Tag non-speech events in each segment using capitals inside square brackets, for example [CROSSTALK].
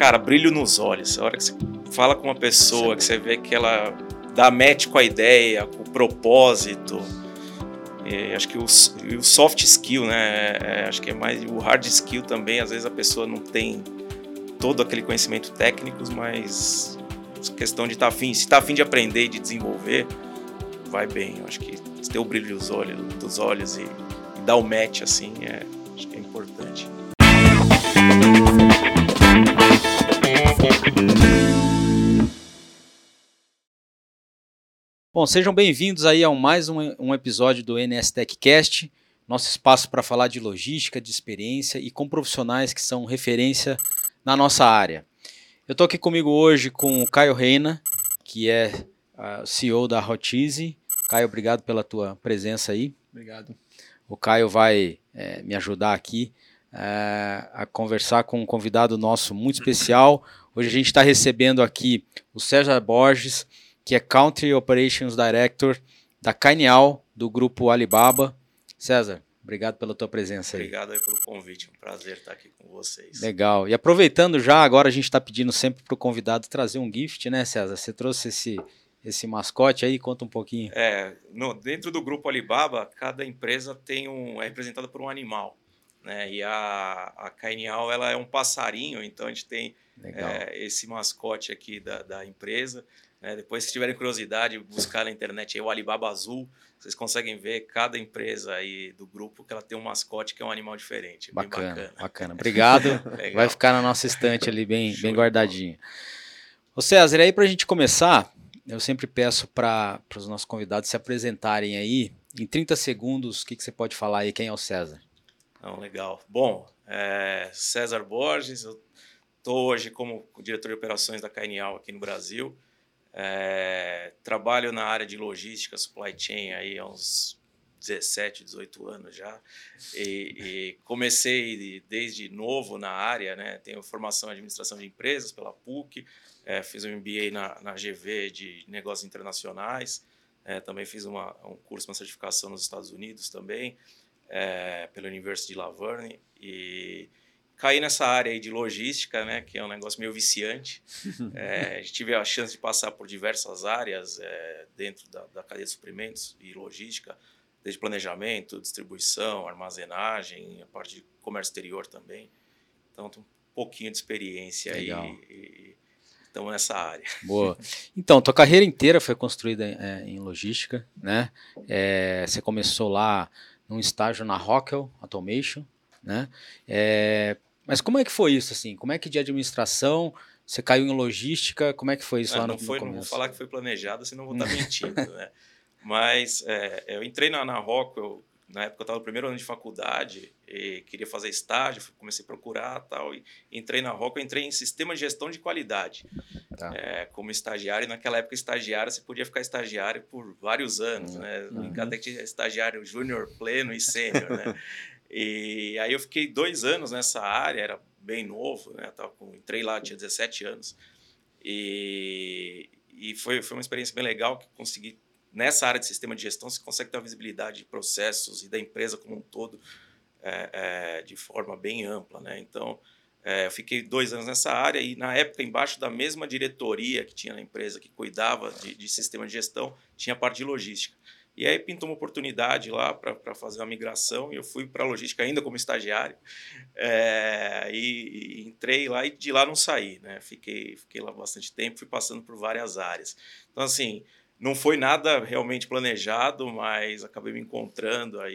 Cara, brilho nos olhos. A hora que você fala com uma pessoa, que você vê que ela dá match com a ideia, com o propósito. E acho que o, o, soft skill, né? É, acho que é mais o hard skill também. Às vezes a pessoa não tem todo aquele conhecimento técnico, mas questão de estar tá afim, se está afim de aprender e de desenvolver, vai bem. Eu acho que ter o brilho dos olhos, dos olhos e, e dar o match assim, é, acho que é importante. Bom, sejam bem-vindos aí a mais um, um episódio do NS TechCast, nosso espaço para falar de logística, de experiência e com profissionais que são referência na nossa área. Eu estou aqui comigo hoje com o Caio Reina, que é uh, CEO da Hotize. Caio, obrigado pela tua presença aí. Obrigado. O Caio vai é, me ajudar aqui é, a conversar com um convidado nosso muito especial. Hoje a gente está recebendo aqui o César Borges, que é Country Operations Director da Cainial, do grupo Alibaba. César, obrigado pela tua presença aí. Obrigado aí pelo convite, um prazer estar aqui com vocês. Legal. E aproveitando já, agora a gente está pedindo sempre para o convidado trazer um gift, né, César? Você trouxe esse, esse mascote aí, conta um pouquinho. É, no, dentro do grupo Alibaba, cada empresa tem um, é representada por um animal. Né? E a, a Cainial ela é um passarinho, então a gente tem é, esse mascote aqui da, da empresa. Né? Depois, se tiverem curiosidade, buscar na internet aí, o Alibaba Azul, vocês conseguem ver cada empresa aí do grupo que ela tem um mascote que é um animal diferente. Bacana, bacana. bacana. Obrigado. [LAUGHS] Vai ficar na nossa estante ali bem, bem guardadinho. Ô César, aí para a gente começar, eu sempre peço para os nossos convidados se apresentarem aí. Em 30 segundos, o que, que você pode falar aí? Quem é o César? Não, legal. Bom, é César Borges, eu estou hoje como diretor de operações da Cainial aqui no Brasil. É, trabalho na área de logística, supply chain aí há uns 17, 18 anos já. E, e, comecei desde novo na área, né? Tenho formação em administração de empresas pela PUC, é, fiz um MBA na, na GV de negócios internacionais, é, também fiz uma, um curso, uma certificação nos Estados Unidos também é, pela University de Laverne e caí nessa área aí de logística, né, que é um negócio meio viciante. [LAUGHS] É, tive a chance de passar por diversas áreas é, dentro da, da, cadeia de suprimentos e logística, desde planejamento, distribuição, armazenagem, a parte de comércio exterior também. Então, um pouquinho de experiência Legal. aí. E, estamos nessa área. Boa. [LAUGHS] Então, tua carreira inteira foi construída é, em logística, né? É, você começou lá num estágio na Rockwell Automation, né? É, mas como é que foi isso, assim? Como é que de administração você caiu em logística? Como é que foi isso é, lá no, no foi, Não vou falar que foi planejado, senão vou estar [LAUGHS] mentindo, né? Mas é, eu entrei na, na Rockwell na época eu estava no primeiro ano de faculdade e queria fazer estágio, comecei a procurar tal e entrei na Rockwell, entrei em sistema de gestão de qualidade tá. é, como estagiário. E naquela época estagiário você podia ficar estagiário por vários anos, uhum. né? Uhum. Até que tinha estagiário júnior, pleno e sênior, né? [LAUGHS] E aí eu fiquei dois anos nessa área, era bem novo, né? Tava com, entrei lá, tinha 17 anos. E, e foi, foi uma experiência bem legal que consegui nessa área de sistema de gestão, você consegue ter uma visibilidade de processos e da empresa como um todo é, é, de forma bem ampla. Né? Então, é, eu fiquei dois anos nessa área e, na época, embaixo da mesma diretoria que tinha na empresa, que cuidava de, de sistema de gestão, tinha a parte de logística. E aí pintou uma oportunidade lá para fazer uma migração e eu fui para a logística ainda como estagiário. É, e, e, entrei lá e de lá não saí. Né? Fiquei, fiquei lá bastante tempo, fui passando por várias áreas. Então, assim, não foi nada realmente planejado, mas acabei me encontrando aí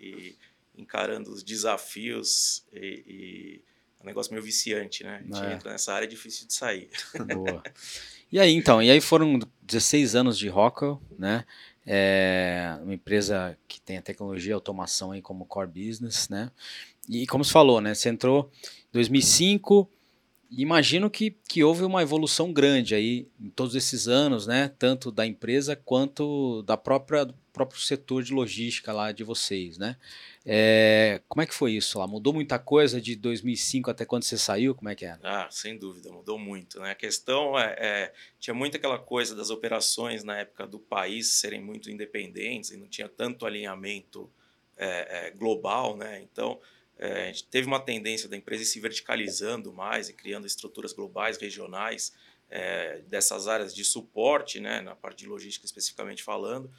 e, e encarando os desafios e, e é um negócio meio viciante, né? A gente é. entra nessa área é difícil de sair. Boa. E aí, então, e aí foram 16 anos de Rockwell, né? É uma empresa que tem a tecnologia e automação aí como core business, né? E como você falou, né? Você entrou em 2005, imagino que, que houve uma evolução grande aí em todos esses anos, né? Tanto da empresa quanto da própria do próprio setor de logística lá de vocês, né? É, como é que foi isso lá? Mudou muita coisa de 2005 até quando você saiu? Como é que era? Ah, sem dúvida, mudou muito, né? A questão é, é tinha muito aquela coisa das operações na época do país serem muito independentes e não tinha tanto alinhamento é, é global, né? Então É, a gente teve uma tendência da empresa se verticalizando mais e criando estruturas globais, regionais, é, dessas áreas de suporte, né, na parte de logística especificamente falando.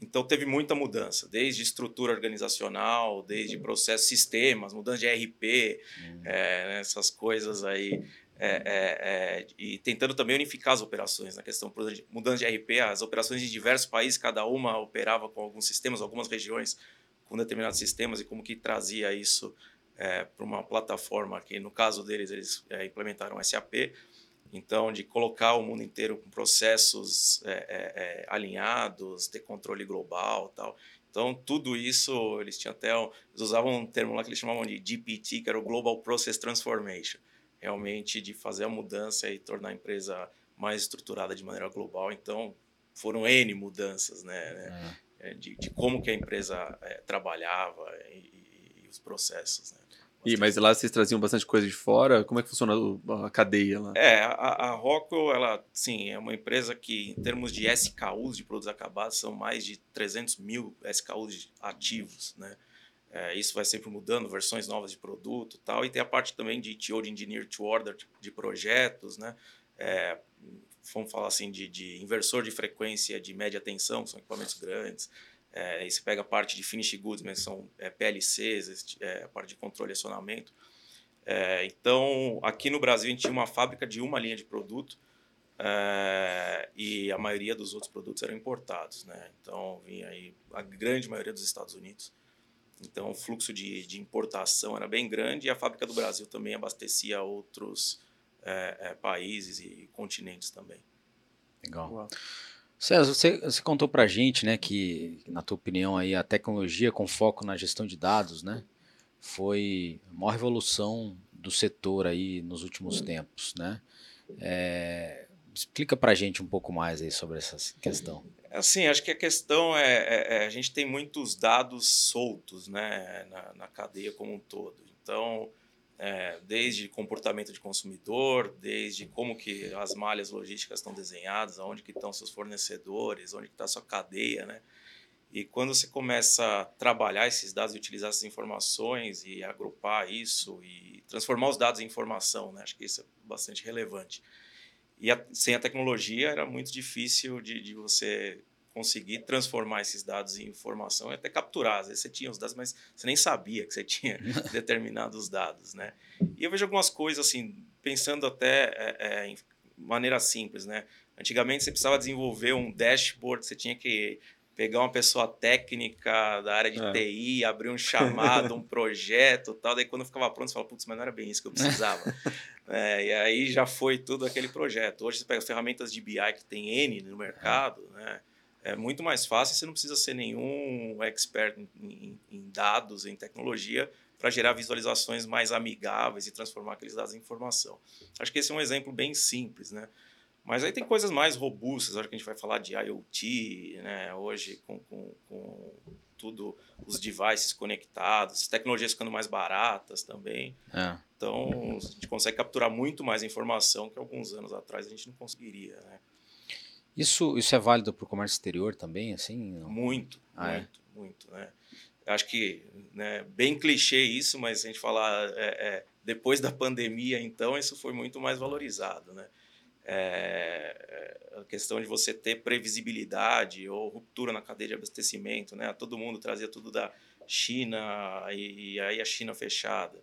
Então teve muita mudança, desde estrutura organizacional, desde processos, sistemas, mudança de RP, uhum. é, essas coisas aí. É, é, é, e tentando também unificar as operações na questão mudança de RP, as operações em diversos países, cada uma operava com alguns sistemas, algumas regiões com determinados sistemas e como que trazia isso é, para uma plataforma que no caso deles eles é, implementaram SAP então de colocar o mundo inteiro com processos é, alinhados ter controle global tal então tudo isso eles tinham até eles usavam um termo lá que eles chamavam de GPT que era o Global Process Transformation realmente de fazer a mudança e tornar a empresa mais estruturada de maneira global. Então, foram N mudanças, né? É. é. De, de, como que a empresa é, trabalhava e, e, os processos, né? E, mas lá vocês traziam bastante coisa de fora? Como é que funciona a cadeia lá? É, a, a Rockwell, ela, sim, é uma empresa que, em termos de SKUs, de produtos acabados, são mais de 300 mil SKUs ativos, né? É, isso vai sempre mudando, versões novas de produto tal. E tem a parte também de TO, de Engineer to Order, de projetos, né? É, vamos falar assim, de, de, inversor de frequência de média tensão, são equipamentos grandes. É, aí você pega a parte de finish goods, mas são é, PLCs, é, a parte de controle e acionamento. É, então, aqui no Brasil, a gente tinha uma fábrica de uma linha de produto é, e a maioria dos outros produtos eram importados. Né? Então, vinha aí a grande maioria dos Estados Unidos. Então, o fluxo de, de importação era bem grande e a fábrica do Brasil também abastecia outros é, é, países e continentes também. Legal. César, você, você contou para a gente, né, que na tua opinião aí a tecnologia com foco na gestão de dados, né, foi a maior revolução do setor aí nos últimos tempos, né? É, explica para a gente um pouco mais aí sobre essa questão. Assim, acho que a questão é, é, é, a gente tem muitos dados soltos né, na, na cadeia como um todo. Então, é, desde comportamento de consumidor, desde como que as malhas logísticas estão desenhadas, aonde que estão seus fornecedores, onde está a sua cadeia, né? E quando você começa a trabalhar esses dados e utilizar essas informações e agrupar isso e transformar os dados em informação, né? Acho que isso é bastante relevante. E a, sem a tecnologia era muito difícil de, de você conseguir transformar esses dados em informação e até capturar. Às vezes você tinha os dados, mas você nem sabia que você tinha [LAUGHS] determinados dados, né? E eu vejo algumas coisas assim, pensando até é, é, em maneira simples, né? Antigamente você precisava desenvolver um dashboard, você tinha que pegar uma pessoa técnica da área de é. TI, abrir um chamado, um projeto tal. Daí quando ficava pronto, você fala, putz, mas não era bem isso que eu precisava. [LAUGHS] é, e aí já foi tudo aquele projeto. Hoje você pega ferramentas de BI que tem N no mercado, né? É muito mais fácil, você não precisa ser nenhum expert em, em, dados, em tecnologia, para gerar visualizações mais amigáveis e transformar aqueles dados em informação. Acho que esse é um exemplo bem simples, né? Mas aí tem coisas mais robustas, acho que a gente vai falar de IoT, né? Hoje com, com, com tudo, os devices conectados, tecnologias ficando mais baratas também. É. Então, a gente consegue capturar muito mais informação que alguns anos atrás a gente não conseguiria, né? Isso, isso é válido para o comércio exterior também, assim? Muito, ah, muito, é? muito, né? Acho que, né, bem clichê isso, mas se a gente falar é, é, depois da pandemia, então, isso foi muito mais valorizado, né? É, é, a questão de você ter previsibilidade ou ruptura na cadeia de abastecimento, né? Todo mundo trazia tudo da China e, e aí a China fechada.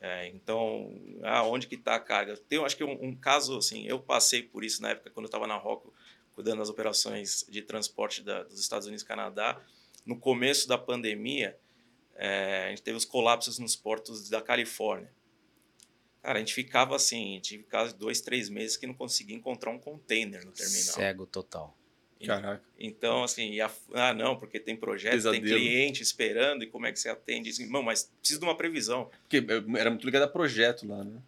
É, então, ah, onde que está a carga? Tem, acho que um, um, caso assim, eu passei por isso na época quando eu estava na Rocco, cuidando das operações de transporte da, dos Estados Unidos e Canadá. No começo da pandemia, é, a gente teve os colapsos nos portos da Califórnia. Cara, a gente ficava assim, tive casos de dois, três meses que não conseguia encontrar um container no terminal. Cego total. Caraca. Então, assim, a, ah, não, porque tem projeto, Pesadelo. tem cliente esperando, e como é que você atende? Assim, não, mas precisa de uma previsão. Porque eh, era muito ligado a projeto lá, né?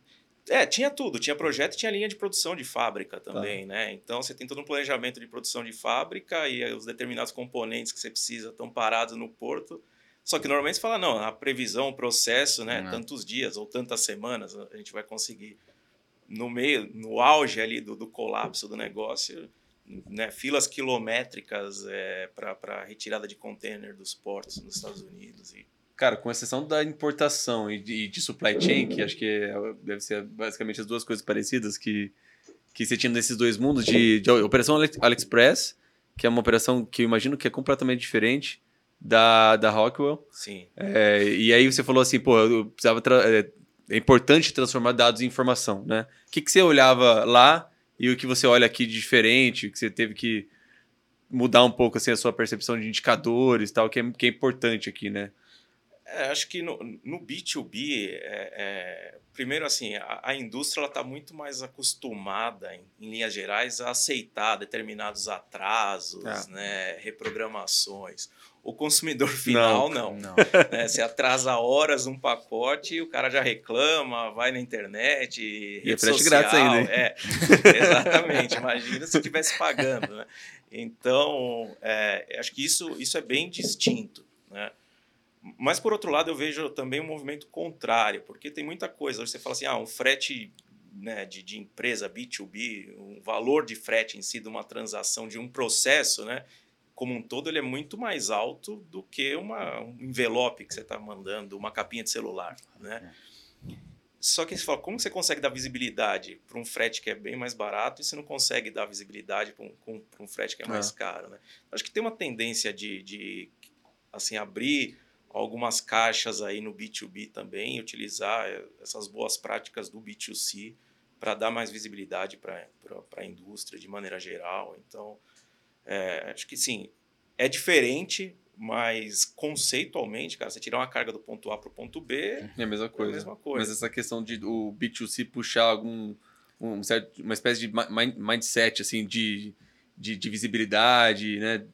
É, tinha tudo. Tinha projeto e tinha linha de produção de fábrica também, tá. né? Então, você tem todo um planejamento de produção de fábrica e os determinados componentes que você precisa estão parados no porto só que normalmente você fala, não, a previsão, o processo, né? Uhum. Tantos dias ou tantas semanas a gente vai conseguir. No meio, no auge ali do, do colapso do negócio, né, filas quilométricas é, para retirada de container dos portos nos Estados Unidos. E Cara, com exceção da importação e de, de supply chain, que acho que é, deve ser basicamente as duas coisas parecidas que, que você tinha nesses dois mundos, de, de operação AliExpress, que é uma operação que eu imagino que é completamente diferente da, da Rockwell. Sim. É, e aí você falou assim, pô, eu precisava é, é importante transformar dados em informação, né? O que, que você olhava lá e o que você olha aqui de diferente, que você teve que mudar um pouco assim, a sua percepção de indicadores tal, que é, que é importante aqui, né? É, acho que no, no B2B, é, é, primeiro assim, a, a indústria está muito mais acostumada, em, em, linhas gerais, a aceitar determinados atrasos, é. né, reprogramações. O consumidor final, não. não. não. [LAUGHS] Né, você atrasa horas um pacote e o cara já reclama, vai na internet, e é frete grátis ainda. É, [LAUGHS] exatamente. Imagina se estivesse pagando. Né? Então, é, acho que isso, isso é bem distinto. Né? Mas, por outro lado, eu vejo também um movimento contrário, porque tem muita coisa. Você fala assim, ah, um frete né, de, de empresa B2B, um valor de frete em si de uma transação, de um processo, né, como um todo, ele é muito mais alto do que uma, um envelope que você está mandando, uma capinha de celular. Né? Só que você fala, como você consegue dar visibilidade para um frete que é bem mais barato e você não consegue dar visibilidade para um, um, frete que é mais é. caro? Né? Acho que tem uma tendência de, de assim, abrir algumas caixas aí no B2B também, utilizar eh, essas boas práticas do B2C para dar mais visibilidade para a indústria de maneira geral. Então, é, acho que sim, é diferente, mas conceitualmente, cara, você tirar uma carga do ponto A para o ponto B é a mesma coisa. É a mesma coisa. Mas essa questão de o B2C puxar algum um certo, uma espécie de mindset assim de, de, de visibilidade, né?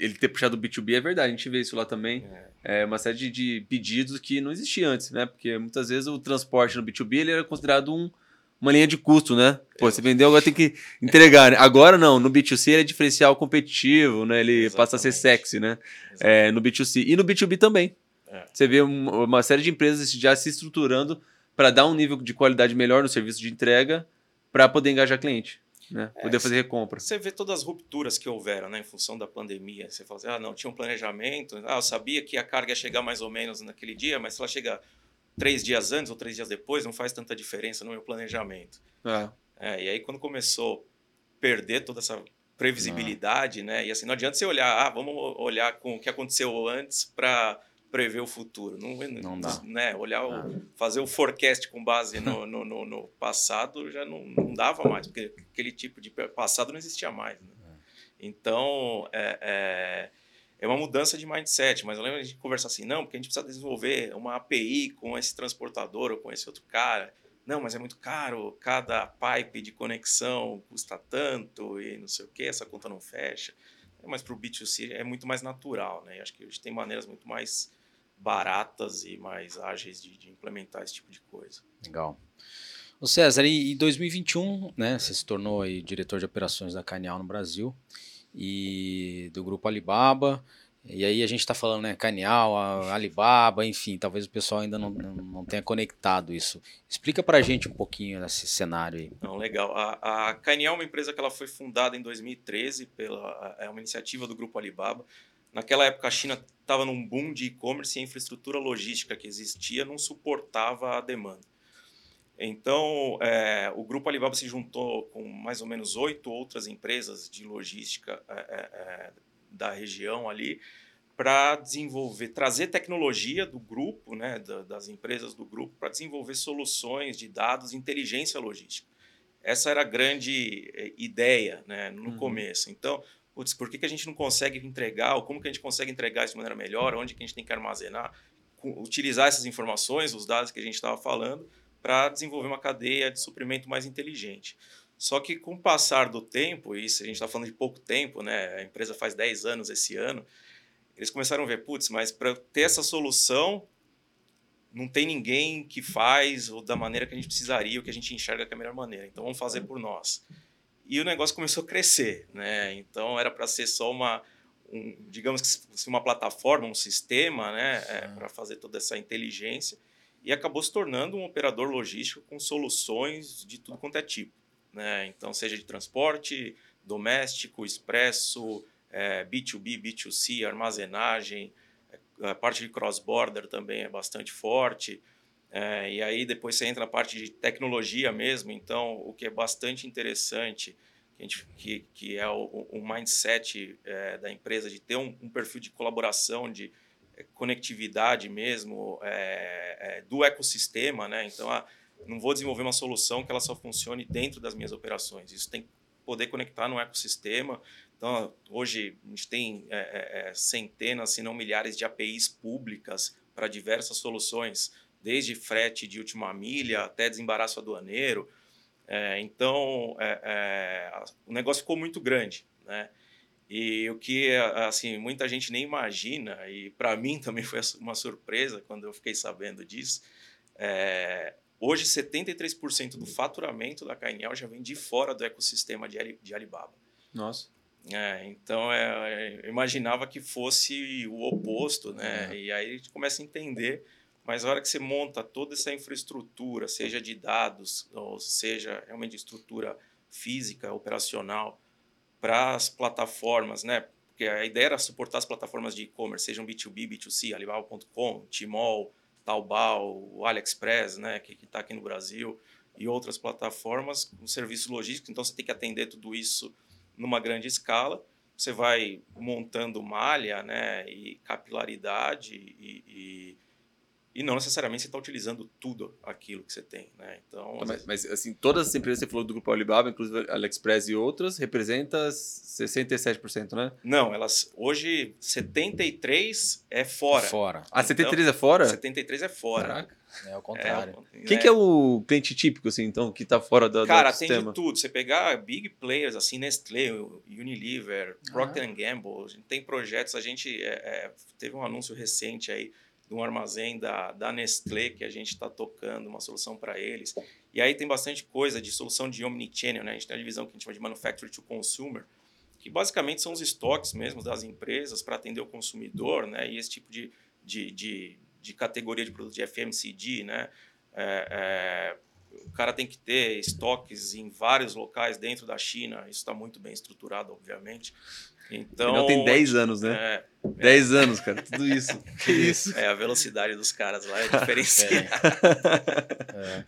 Ele ter puxado o B2B é verdade, a gente vê isso lá também. É é, uma série de, de, pedidos que não existia antes, né? Porque muitas vezes o transporte no B2B ele era considerado um, uma linha de custo, né? Pô, você vendeu, agora tem que entregar. Né? Agora não, no B2C ele é diferencial competitivo, né? Ele Exatamente. passa a ser sexy, né? É, no B2C. E no B2B também. É. Você vê uma série de empresas já se estruturando para dar um nível de qualidade melhor no serviço de entrega para poder engajar cliente né? É, Poder fazer recompra. Você vê todas as rupturas que houveram, né, em função da pandemia. Você fala assim, ah, não, tinha um planejamento, ah, eu sabia que a carga ia chegar mais ou menos naquele dia, mas se ela chega três dias antes ou três dias depois, não faz tanta diferença no meu planejamento. É. É, e aí, quando começou a perder toda essa previsibilidade, né, e assim, não adianta você olhar, ah, vamos olhar com o que aconteceu antes para prever o futuro. Não, não dá. Né, olhar, o, ah. fazer o forecast com base no, no, no, no, passado já não, não dava mais, porque aquele tipo de passado não existia mais. Né? É. Então, é, é, é, uma mudança de mindset, mas eu lembro de gente conversar assim, não, porque a gente precisa desenvolver uma API com esse transportador ou com esse outro cara. Não, mas é muito caro, cada pipe de conexão custa tanto e não sei o que, essa conta não fecha. Mas para o B2C é muito mais natural, né? acho que a gente tem maneiras muito mais baratas e mais ágeis de, de implementar esse tipo de coisa. Legal. O César, em 2021, né, você se tornou aí diretor de operações da Canial no Brasil e do grupo Alibaba. E aí a gente está falando, né, Canial, Alibaba, enfim, talvez o pessoal ainda não, não tenha conectado isso. Explica para a gente um pouquinho desse cenário aí. Não, legal. A, a Canial é uma empresa que ela foi fundada em 2013 pela é uma iniciativa do grupo Alibaba. Naquela época, a China estava num boom de e-commerce e a infraestrutura logística que existia não suportava a demanda. Então, é, o grupo Alibaba se juntou com mais ou menos oito outras empresas de logística é, é, é da região ali para desenvolver, trazer tecnologia do grupo, né, das empresas do grupo, para desenvolver soluções de dados, inteligência logística. Essa era a grande é, ideia né, no uhum. começo. Então, putz, por que, que a gente não consegue entregar, ou como que a gente consegue entregar isso de maneira melhor, onde que a gente tem que armazenar, utilizar essas informações, os dados que a gente estava falando, para desenvolver uma cadeia de suprimento mais inteligente. Só que com o passar do tempo, e isso a gente está falando de pouco tempo, né? a empresa faz 10 anos esse ano, eles começaram a ver, putz, mas para ter essa solução, não tem ninguém que faz ou da maneira que a gente precisaria, o que a gente enxerga que é a melhor maneira. Então vamos fazer por nós e o negócio começou a crescer, né? Então era para ser só uma, um, digamos que uma plataforma, um sistema, né, é, para fazer toda essa inteligência e acabou se tornando um operador logístico com soluções de tudo quanto é tipo, né? Então seja de transporte, doméstico, expresso, é, B2B, B2C, armazenagem, a parte de cross-border também é bastante forte. É, e aí depois você entra na parte de tecnologia mesmo. Então, o que é bastante interessante, que, gente, que, que é o, o mindset é, da empresa de ter um, um, perfil de colaboração, de é, conectividade mesmo é, é, do ecossistema. Né? Então, ah, não vou desenvolver uma solução que ela só funcione dentro das minhas operações. Isso tem que poder conectar no ecossistema. Então, hoje a gente tem é, centenas, se não milhares de APIs públicas para diversas soluções desde frete de última milha até desembaraço aduaneiro. É, então, é, é, o negócio ficou muito grande, né? E o que assim muita gente nem imagina e para mim [LAUGHS] também foi uma surpresa quando eu fiquei sabendo disso. É, hoje, 73% do faturamento da KNL já vem de fora do ecossistema de, de Alibaba. Nossa. É, então, é, eu imaginava que fosse o oposto, né? Uhum. E aí a gente começa a entender mas a hora que você monta toda essa infraestrutura, seja de dados, ou seja realmente estrutura física, operacional, para as plataformas, né? Porque a ideia era suportar as plataformas de e-commerce, sejam B2B, B2C, Alibaba.com, Tmall, Taobao, AliExpress, né? Que está aqui no Brasil, e outras plataformas com serviços logísticos. Então você tem que atender tudo isso numa grande escala. Você vai montando malha, né? E capilaridade e, e e não necessariamente você está utilizando tudo aquilo que você tem, né? Então, mas, vezes... mas, assim, todas as empresas que você falou do grupo Alibaba, inclusive AliExpress e outras, representa 67%, né? Não, elas hoje 73 é fora. Fora. Ah, 73 então, é fora? 73 é fora. Caraca. É o contrário. É, Quem é... que é o cliente típico, assim, então, que está fora da, Cara, tem de tudo. Você pegar big players, assim, Nestlé, Unilever, Procter ah. Gamble, a gente tem projetos, a gente é, é teve um anúncio recente aí de um armazém da, da Nestlé que a gente está tocando, uma solução para eles. E aí tem bastante coisa de solução de omnichannel, né? A gente tem a divisão que a gente chama de Manufacturing to Consumer, que basicamente são os estoques mesmo das empresas para atender o consumidor, né? E esse tipo de, de, de, de categoria de produto de FMCG, né? É, é, o cara tem que ter estoques em vários locais dentro da China, isso está muito bem estruturado, obviamente. Então, Ele tem 10 anos, né? É, 10 é. anos, cara, tudo isso. [LAUGHS] Que isso? É, a velocidade dos caras lá é diferenciada. é.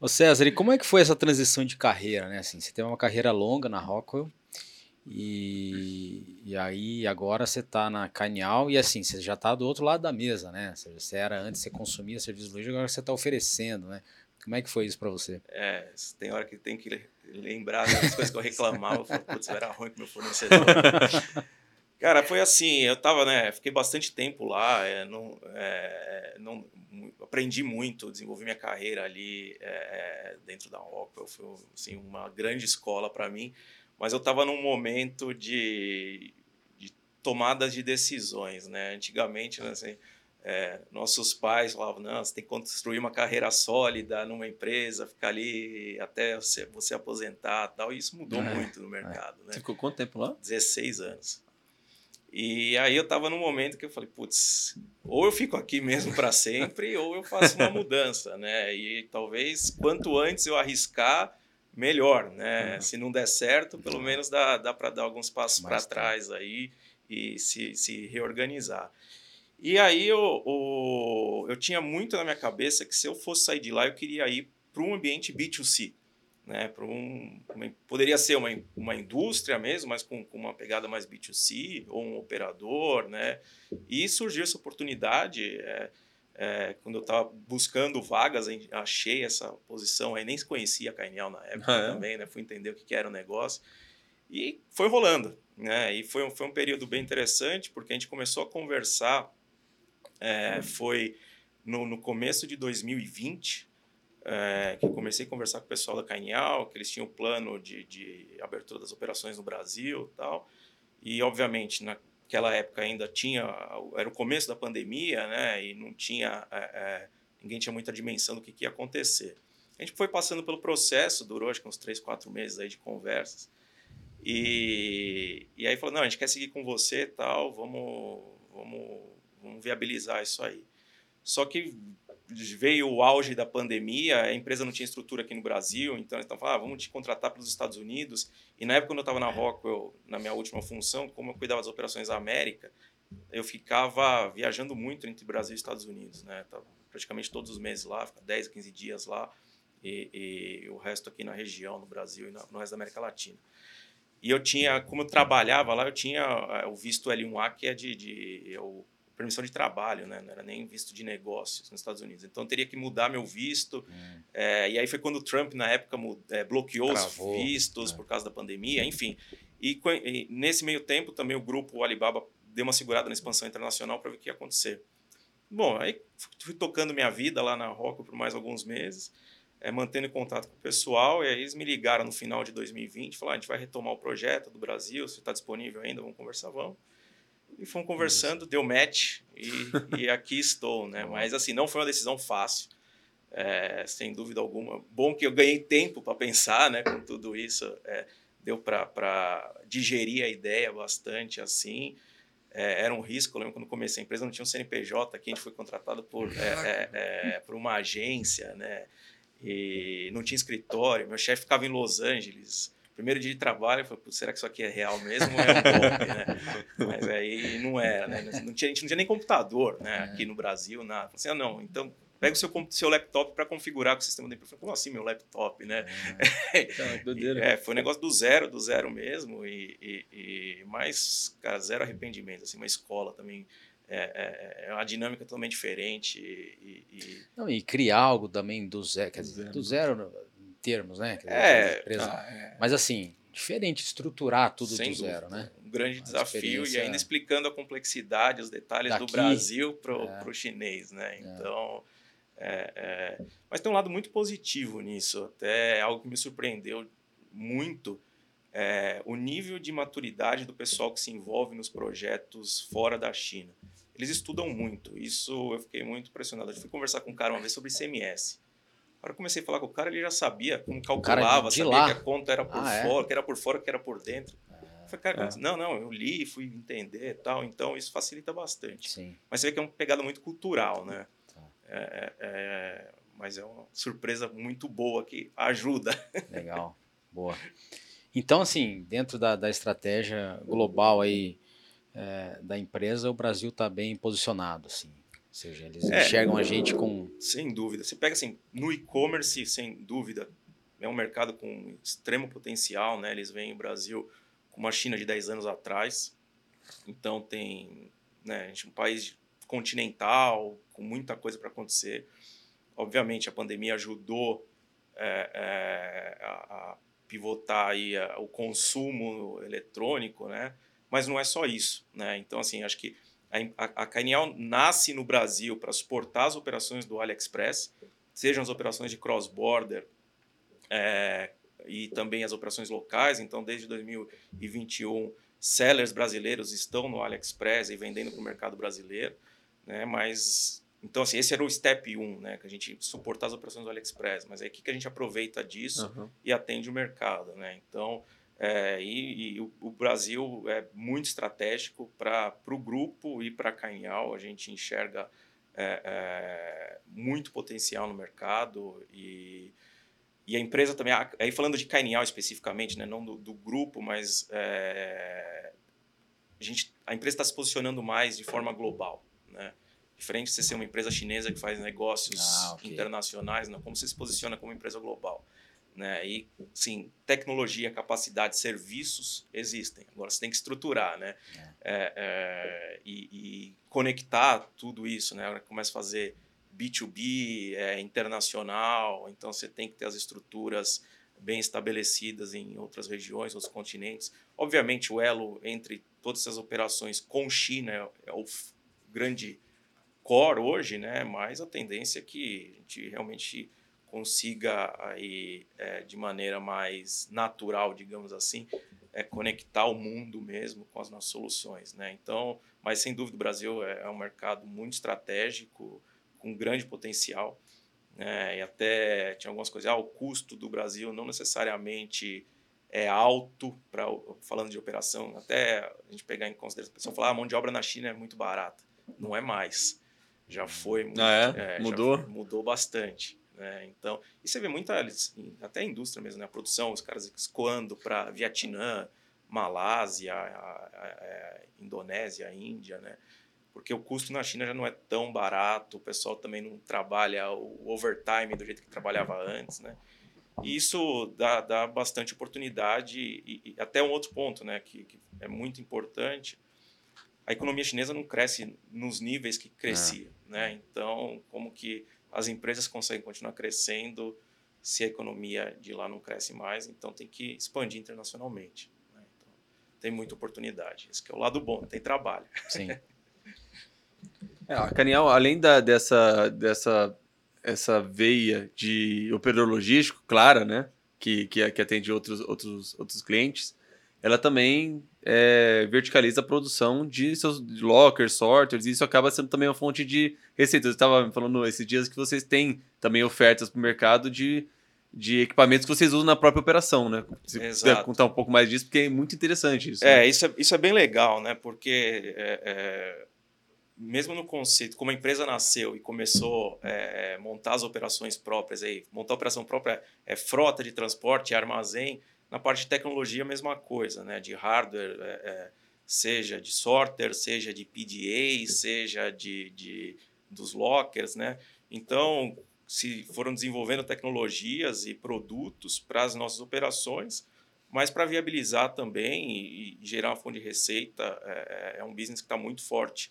Ô César, e como é que foi essa transição de carreira, né? Assim, você teve uma carreira longa na Rockwell e, e aí agora você está na Canial e assim, você já está do outro lado da mesa, né? Você era antes, você consumia serviço logístico, agora você está oferecendo, né? Como é que foi isso para você? É, tem hora que tem que lembrar das coisas que eu reclamava, eu falei, putz, era ruim com meu fornecedor. [LAUGHS] Cara, foi assim, eu tava, né, fiquei bastante tempo lá, é, não, é, não, aprendi muito, desenvolvi minha carreira ali é, é dentro da Rockwell, foi assim, uma grande escola para mim, mas eu estava num momento de, de tomadas de decisões, né, antigamente, né, assim, é, nossos pais falavam, não, você tem que construir uma carreira sólida numa empresa, ficar ali até você, você aposentar tal. E isso mudou é, muito no mercado. É. Né? Você ficou quanto tempo lá? 16 anos. E aí eu estava num momento que eu falei, putz, ou eu fico aqui mesmo para sempre, ou eu faço uma mudança, né? E talvez quanto antes eu arriscar, melhor, né? Uhum. Se não der certo, pelo menos dá, dá para dar alguns passos para trás aí e se, se reorganizar. E aí eu, eu, eu tinha muito na minha cabeça que se eu fosse sair de lá, eu queria ir para um ambiente B2C. Né, para um, uma, poderia ser uma, uma indústria mesmo, mas com, com, uma pegada mais B2C, ou um operador. Né? E surgiu essa oportunidade. É, é, quando eu estava buscando vagas, achei essa posição. Aí nem conhecia a Cainel na época ah, é? também, né? fui entender o que, que era o negócio. E foi rolando. Né? E foi um, foi um período bem interessante, porque a gente começou a conversar é, foi no, no, começo de 2020 é, que eu comecei a conversar com o pessoal da Cainial, que eles tinham o plano de, de abertura das operações no Brasil tal. E, obviamente, naquela época ainda tinha... Era o começo da pandemia, né? E não tinha... É, é ninguém tinha muita dimensão do que, que ia acontecer. A gente foi passando pelo processo, durou acho que uns três, quatro meses aí de conversas. E, e aí falou, não, a gente quer seguir com você tal, vamos, vamos vamos viabilizar isso aí. Só que veio o auge da pandemia, a empresa não tinha estrutura aqui no Brasil, então eles estavam falando, ah, vamos te contratar pelos Estados Unidos. E na época, quando eu estava na Rockwell, na minha última função, como eu cuidava das operações da América, eu ficava viajando muito entre Brasil e Estados Unidos, né? Tava praticamente todos os meses lá, ficava 10, 15 dias lá e, e, o resto aqui na região, no Brasil e no resto da América Latina. E eu tinha, como eu trabalhava lá, eu tinha eh, o visto L1A, que é de, de eu, permissão de trabalho, né? não era nem visto de negócios nos Estados Unidos. Então eu teria que mudar meu visto. Hum. É, e aí foi quando o Trump, na época, é, bloqueou Travou. os vistos é. por causa da pandemia, enfim. E, e, nesse meio tempo também o grupo Alibaba deu uma segurada na expansão internacional para ver o que ia acontecer. Bom, aí fui tocando minha vida lá na Rocco por mais alguns meses é, mantendo contato com o pessoal, e aí eles me ligaram no final de 2020, falaram, ah, a gente vai retomar o projeto do Brasil, se está disponível ainda, vamos conversar, vamos. E fomos conversando, deu match, e, e aqui estou, né? Mas assim, não foi uma decisão fácil, é, sem dúvida alguma. Bom que eu ganhei tempo para pensar, né, com tudo isso, é, deu para digerir a ideia bastante, assim, é, era um risco. Eu lembro quando comecei a empresa, não tinha um CNPJ aqui, a gente foi contratado por, é, é, é, por uma agência, né? e não tinha escritório. Meu chefe ficava em Los Angeles. Primeiro dia de trabalho, eu falei, será que isso aqui é real mesmo ou é um golpe, né? [LAUGHS] Mas aí não era, né? Não tinha, a gente não tinha nem computador, né? Aqui no Brasil, nada. Falei assim, ah, não, então pega o seu, seu laptop para configurar com o sistema empresa. Falei, como assim meu laptop, né? É, [LAUGHS] é, foi um negócio do zero, do zero mesmo. E, e, e, mas, cara, zero arrependimento. Assim, uma escola também é, é, é, uma dinâmica totalmente diferente. E, e... Não, e criar algo também do zero, quer dizer, do zero em termos, né? Dizer, é, ah, é, Mas assim, diferente, estruturar tudo Sem do dúvida. zero, né? Um grande desafio e ainda explicando a complexidade, os detalhes Daqui, do Brasil para o é. chinês, né? Então, é, mas tem um lado muito positivo nisso, até algo que me surpreendeu muito. É, o nível de maturidade do pessoal que se envolve nos projetos fora da China eles estudam muito. Isso eu fiquei muito impressionado. Eu fui conversar com um cara uma vez sobre ICMS. Quando eu comecei a falar com o cara, ele já sabia como calculava, sabia lá. que a conta era por ah, é? fora, é? que era por fora, que era por dentro. Eu falei, cara, é. não, não, eu li, fui entender e tal, então isso facilita bastante. Sim. Mas você vê que é uma pegada muito cultural, né? Tá. É, é, é, mas é uma surpresa muito boa que ajuda. [LAUGHS] Legal, boa. Então, assim, dentro da, da estratégia global aí é, da empresa, o Brasil está bem posicionado, assim. Seja, eles é, enxergam a gente com... Sem dúvida. Você pega, assim, no e-commerce, sem dúvida, é um mercado com extremo potencial, né? Eles vêm o Brasil como a China de 10 anos atrás. Então, tem né, a gente é um país continental, com muita coisa para acontecer. Obviamente, a pandemia ajudou é, é, a, a, pivotar aí a, o consumo eletrônico, né? mas não é só isso. Né? Então, assim, acho que a, a nasce no Brasil para suportar as operações do AliExpress, sejam as operações de cross-border é, e também as operações locais. Então, desde 2021, sellers brasileiros estão no AliExpress e vendendo para o mercado brasileiro. Né? Mas, então, assim, esse era o step 1, né? que a gente suportar as operações do AliExpress. Mas é aqui que a gente aproveita disso uhum. e atende o mercado. Né? Então, é, e, e o, o, Brasil é muito estratégico para o grupo e para a Cainhal. A gente enxerga é, é, muito potencial no mercado e, e a empresa também. Aí falando de Cainhal especificamente, né, não do, do grupo, mas é, a, gente, a empresa está se posicionando mais de forma global. Né? Diferente de você ser uma empresa chinesa que faz negócios ah, okay. internacionais, não, como você se posiciona como empresa global. Né? E, sim, tecnologia, capacidade, serviços existem. Agora você tem que estruturar, né? É. É, é, e, e, conectar tudo isso, né? Agora começa a fazer B2B, é, internacional, então você tem que ter as estruturas bem estabelecidas em outras regiões, outros continentes. Obviamente, o elo entre todas essas operações com China é, é o grande core hoje, né? Mas a tendência é que a gente realmente consiga aí é, de maneira mais natural, digamos assim, é, conectar o mundo mesmo com as nossas soluções, né? Então, mas sem dúvida o Brasil é, é um mercado muito estratégico, com grande potencial, né? E até tinha algumas coisas, ah, o custo do Brasil não necessariamente é alto para falando de operação, até a gente pegar em consideração, o pessoal falar, ah, a mão de obra na China é muito barata, não é mais. Já foi muito, ah, é? mudou, foi, mudou bastante. Né? Então, e você vê muita, até a indústria mesmo, né? a produção, os caras escoando para Vietnã, Malásia, a, a, a Indonésia, a Índia, né? Porque o custo na China já não é tão barato, o pessoal também não trabalha o overtime do jeito que trabalhava antes, né? E isso dá, dá bastante oportunidade e, e, até um outro ponto, né, que, que, é muito importante. A economia chinesa não cresce nos níveis que crescia, é. né? Então, como que as empresas conseguem continuar crescendo se a economia de lá não cresce mais? Então, tem que expandir internacionalmente. Né? Então, tem muita oportunidade. Esse é o lado bom, tem trabalho. Sim. [LAUGHS] É, a Canial, além da, dessa, dessa essa veia de operador logístico clara, né? Que, que, que atende outros, outros, outros clientes, ela também é, verticaliza a produção de seus lockers, sorters, e isso acaba sendo também uma fonte de receitas. Eu estava falando esses dias que vocês têm também ofertas para o mercado de, de equipamentos que vocês usam na própria operação, né? Se Exato. contar um pouco mais disso, porque é muito interessante isso. É, né? isso, é isso é bem legal, né? Porque é, é mesmo no conceito, como a empresa nasceu e começou a é, montar as operações próprias, aí, montar a operação própria é frota de transporte, armazém, na parte de tecnologia a mesma coisa, né? de hardware, é, é, seja de sorter, seja de PDA, seja de, de, dos lockers. Né? Então, se foram desenvolvendo tecnologias e produtos para as nossas operações, mas para viabilizar também e, e, gerar uma fonte de receita, é, é, é um business que está muito forte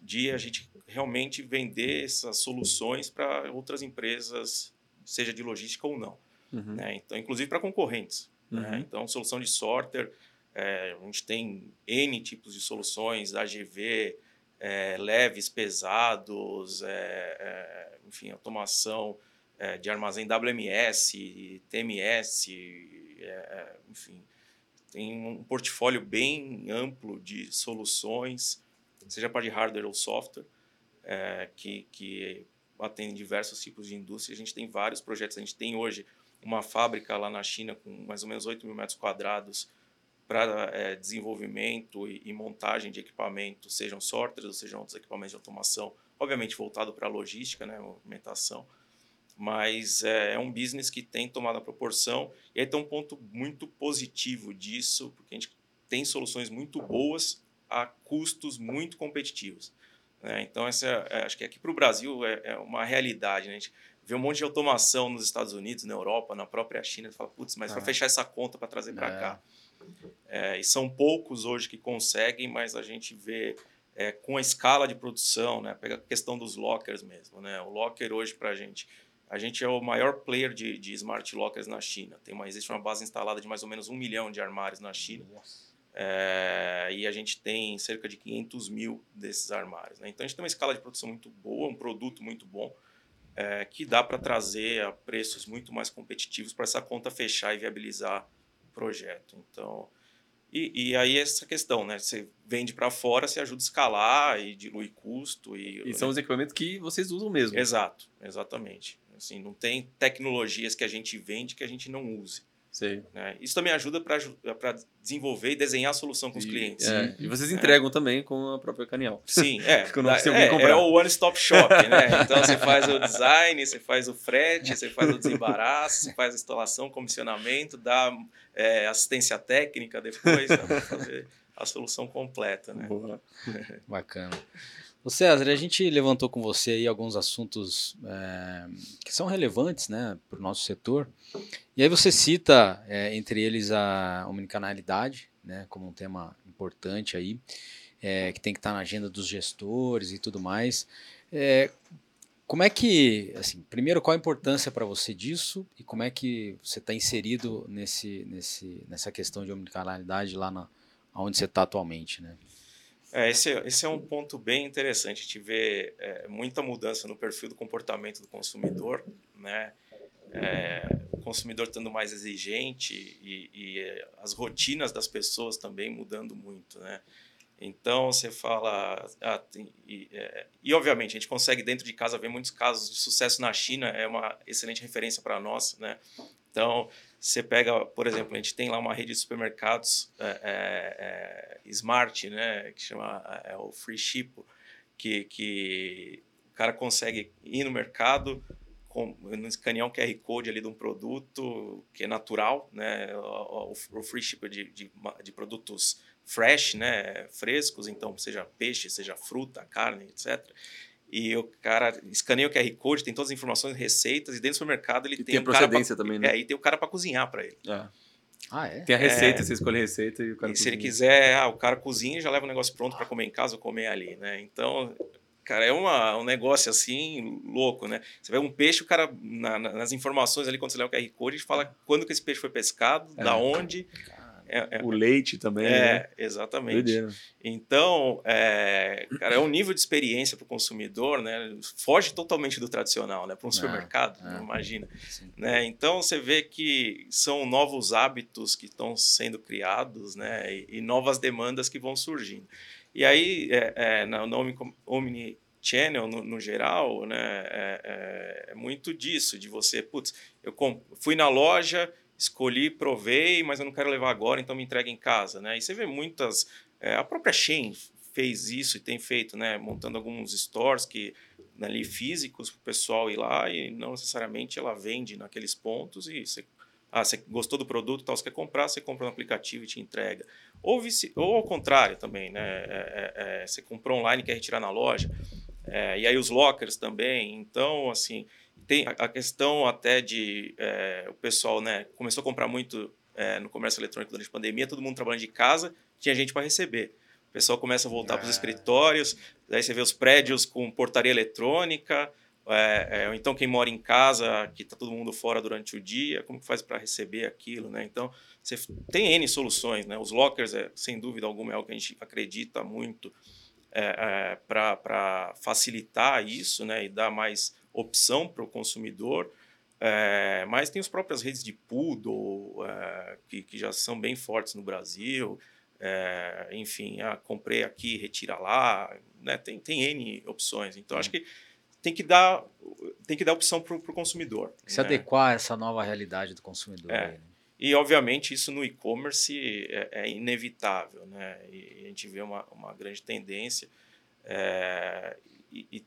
de a gente realmente vender essas soluções para outras empresas, seja de logística ou não. Uhum. Né? Então, inclusive para concorrentes. Uhum. Né? Então, solução de sorter, é, a gente tem N tipos de soluções, AGV, é, leves, pesados, é, enfim, automação de armazém WMS, TMS, enfim, tem um portfólio bem amplo de soluções seja parte de hardware ou software, que, que atende diversos tipos de indústria. A gente tem vários projetos. A gente tem hoje uma fábrica lá na China com mais ou menos 8 mil metros quadrados para é, desenvolvimento e, e, montagem de equipamentos, sejam sorters ou sejam outros equipamentos de automação, obviamente voltado para a logística, né, movimentação, mas é, é, um business que tem tomado a proporção e aí tem um ponto muito positivo disso, porque a gente tem soluções muito boas a custos muito competitivos. Né? Então, essa, é, acho que aqui para o Brasil é, é, uma realidade. Né? A gente vê um monte de automação nos Estados Unidos, na Europa, na própria China, e fala, putz, mas para fechar essa conta para trazer para é. cá. É, e são poucos hoje que conseguem, mas a gente vê é, com a escala de produção, né? pega a questão dos lockers mesmo. Né? O locker hoje para a gente, a gente é o maior player de, de smart lockers na China. Tem uma, existe uma base instalada de mais ou menos um milhão de armários na China. É, e a gente tem cerca de 500 mil desses armários. Né? Então a gente tem uma escala de produção muito boa, um produto muito bom, é, que dá para trazer a preços muito mais competitivos para essa conta fechar e viabilizar o projeto. Então, e, e aí essa questão, né? Você vende para fora, você ajuda a escalar e dilui custo. E, e são os equipamentos que vocês usam mesmo. Exato, exatamente. Assim, não tem tecnologias que a gente vende que a gente não use. Né? Isso também ajuda para desenvolver e desenhar a solução com os clientes. É, e vocês entregam é. também com a própria Canial. Sim, [LAUGHS] é. é, é, o one-stop shop, né? Então você faz o design, você faz o frete, você faz o desembaraço, você faz a instalação, comissionamento, dá é, assistência técnica depois, né? A solução completa. Né? Boa. [LAUGHS] Bacana. O César, a gente levantou com você aí alguns assuntos é, que são relevantes né, para o nosso setor. E aí você cita, é, entre eles, a omnicanalidade, né, como um tema importante aí, é, que tem que estar na agenda dos gestores e tudo mais. É, como é que, assim, primeiro, qual a importância para você disso e como é que você está inserido nesse, nesse, nessa questão de omnicanalidade lá na, onde você está atualmente, né? É, esse, esse é um ponto bem interessante. A gente vê é, muita mudança no perfil do comportamento do consumidor, né? É, o consumidor estando mais exigente e, e, é, as rotinas das pessoas também mudando muito, né? Então você fala ah, tem, e, é, e, obviamente a gente consegue dentro de casa ver muitos casos de sucesso na China é uma excelente referência para nós, né? Então você pega, por exemplo, a gente tem lá uma rede de supermercados é, é, é smart, né, que chama é o Free Ship, que, que o cara consegue ir no mercado, com, escanear um QR Code ali de um produto que é natural, né? O, o free ship de, de, de, produtos fresh, né? Frescos, então seja peixe, seja fruta, carne, etc. E o cara escaneia o QR Code, tem todas as informações, receitas, e dentro do supermercado ele e tem, tem a um procedência pra, também, né? É, e tem o cara para cozinhar para ele. É. Ah, é? Tem a receita, É. você escolhe a receita e o cara E se ele quiser, ah, o cara cozinha e já leva o negócio pronto para comer em casa ou comer ali, né? Então, cara, é uma, um negócio assim louco, né? Você vê um peixe, o cara, na- na- nas informações ali, quando você leva o QR Code, ele fala quando que esse peixe foi pescado, É. da onde. É, é, O leite também, né? é, exatamente. Doideira. Então, é, cara, é um nível de experiência para o consumidor, né? Foge totalmente do tradicional, né? Para um supermercado, é. imagina. Sim. Né? Então você vê que são novos hábitos que estão sendo criados, né? E, e novas demandas que vão surgindo. E aí, é, é, na, Omni- Omnichannel, no, no geral, né? É, é- é muito disso, de você, putz, eu fui na loja, escolhi, provei, mas eu não quero levar agora, então me entrega em casa, né? E você vê muitas... é, a própria Shein fez isso e tem feito, né? Montando alguns stores que ali físicos para o pessoal ir lá e não necessariamente ela vende naqueles pontos e você, ah, você gostou do produto, tal, você quer comprar, você compra no aplicativo e te entrega. Ou, vice, ou ao contrário também, né? É, é, é, você comprou online e quer retirar na loja. É, e aí os lockers também. Então, assim, tem a, questão até de é, o pessoal, né? Começou a comprar muito é, no comércio eletrônico durante a pandemia, todo mundo trabalhando de casa, tinha gente para receber. O pessoal começa a voltar para os Ah. escritórios, daí você vê os prédios com portaria eletrônica, é, é, ou então quem mora em casa, que está todo mundo fora durante o dia, como que faz para receber aquilo, né? Então, você tem N soluções, né? Os lockers, é, sem dúvida alguma, é algo que a gente acredita muito é, para facilitar isso, né? E dar mais opção para o consumidor. É, mas tem as próprias redes de Poodle, é, que, que já são bem fortes no Brasil. É, enfim, ah, comprei aqui, retira lá. Né? Tem, tem N opções. Então, acho que tem que dar, tem que dar opção para o consumidor. Se né? adequar a essa nova realidade do consumidor. É. aí, né? E, obviamente, isso no e-commerce é, é inevitável, né? E a gente vê uma, uma grande tendência. é, e, e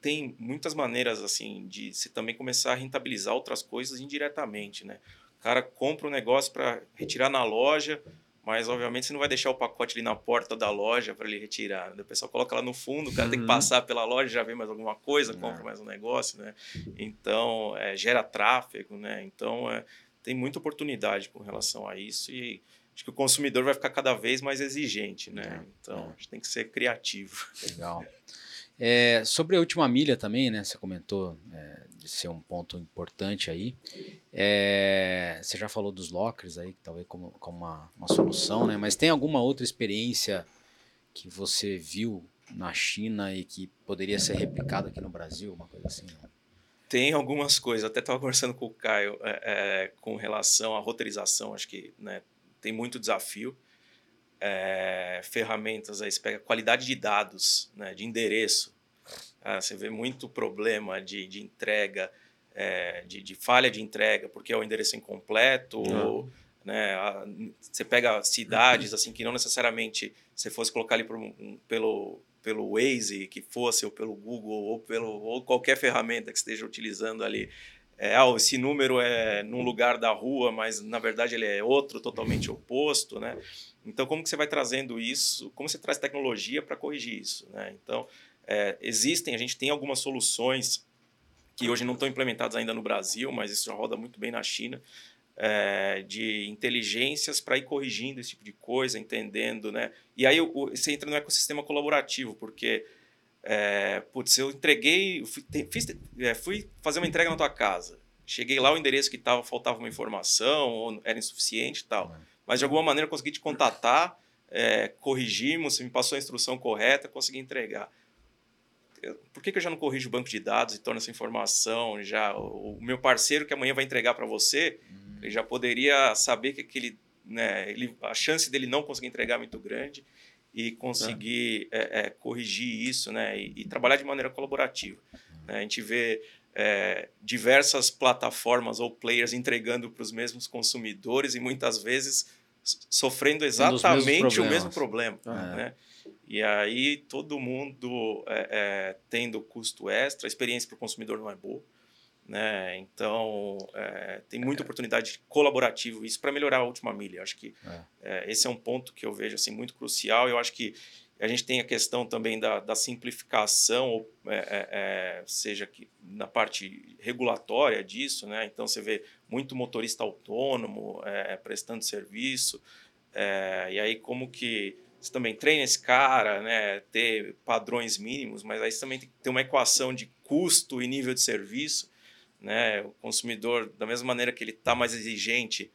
tem muitas maneiras, assim, de se também começar a rentabilizar outras coisas indiretamente, né? O cara compra um negócio para retirar na loja, mas, obviamente, você não vai deixar o pacote ali na porta da loja para ele retirar. né? O pessoal coloca lá no fundo, o cara tem que Uhum. passar pela loja, já vê mais alguma coisa, É. compra mais um negócio, né? Então, é, gera tráfego, né? Então, é, tem muita oportunidade com relação a isso e acho que o consumidor vai ficar cada vez mais exigente, né? Então, a gente tem que ser criativo. Legal. [LAUGHS] É, sobre a última milha também, né? Você comentou é, de ser um ponto importante aí. É, você já falou dos lockers aí, talvez como, como uma, uma solução, né? Mas tem alguma outra experiência que você viu na China e que poderia ser replicada aqui no Brasil, uma coisa assim? Tem algumas coisas, até estava conversando com o Caio é, é, com relação à roteirização, acho que né, tem muito desafio. É, ferramentas aí, você pega qualidade de dados, né, de endereço. Ah, você vê muito problema de, de entrega, é, de, de falha de entrega, porque é o endereço incompleto, Uhum. ou né, a- você pega cidades assim que não necessariamente você fosse colocar ali por um- um- pelo pelo Waze que fosse ou pelo Google ou pelo ou qualquer ferramenta que esteja utilizando ali é, ah, esse número é num lugar da rua, mas na verdade ele é outro totalmente oposto, né? Então como que você vai trazendo isso? Como você traz tecnologia para corrigir isso, né? Então é, existem, a gente tem algumas soluções que hoje não estão implementadas ainda no Brasil, mas isso já roda muito bem na China, é, de inteligências para ir corrigindo esse tipo de coisa, entendendo, né? E aí o- você entra no ecossistema colaborativo, porque, é, putz, eu entreguei, fui, fiz, é, fui fazer uma entrega na tua casa, cheguei lá, o endereço que tava, faltava uma informação, ou era insuficiente e tal, mas de alguma maneira eu consegui te contatar, é, corrigimos, você me passou a instrução correta, consegui entregar. Eu- por que, que eu já não corrijo o banco de dados e torno essa informação? Já o, o meu parceiro que amanhã vai entregar para você ele já poderia saber que aquele né, ele, a chance dele não conseguir entregar é muito grande e conseguir é, é, corrigir isso né, e, e trabalhar de maneira colaborativa né? a gente vê é, diversas plataformas ou players entregando para os mesmos consumidores e muitas vezes sofrendo exatamente o mesmo problema Ah, né? E aí todo mundo é, é, tendo custo extra, a experiência para o consumidor não é boa. Né? Então, é, tem muita oportunidade colaborativa, isso para melhorar a última milha. Acho que é. esse é um ponto que eu vejo assim, muito crucial. Eu acho que a gente tem a questão também da, da simplificação, é, é, é, seja que na parte regulatória disso, né? Então você vê muito motorista autônomo é, prestando serviço, é, e aí como que você também treina esse cara, né? Ter padrões mínimos, mas aí você também tem que ter uma equação de custo e nível de serviço, né? O consumidor, da mesma maneira que ele está mais exigente,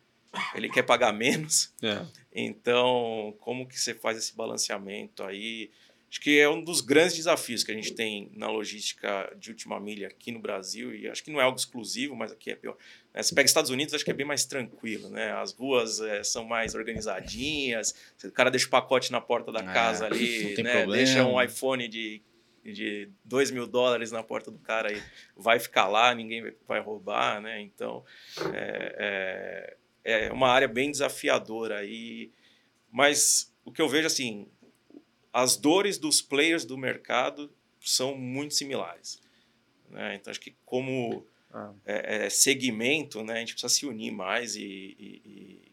ele quer pagar menos. É. Então, como que você faz esse balanceamento aí? Acho que é um dos grandes desafios que a gente tem na logística de última milha aqui no Brasil, e acho que não é algo exclusivo, mas aqui é pior. É, você pega Estados Unidos, acho que é bem mais tranquilo, né? As ruas é, são mais organizadinhas, o cara deixa o pacote na porta da é, casa ali, [LAUGHS] né? deixa um iPhone de, de 2 mil dólares na porta do cara e vai ficar lá, ninguém vai roubar, né? Então, é, é uma área bem desafiadora. E, mas o que eu vejo assim, as dores dos players do mercado são muito similares. Né? Então acho que como ah. é, é, segmento, né, a gente precisa se unir mais e, e,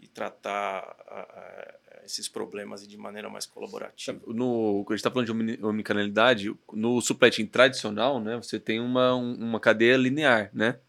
e tratar a, a, esses problemas de maneira mais colaborativa. No, a gente está falando de omnicanalidade, no supply chain tradicional, né, você tem uma, uma cadeia linear, né?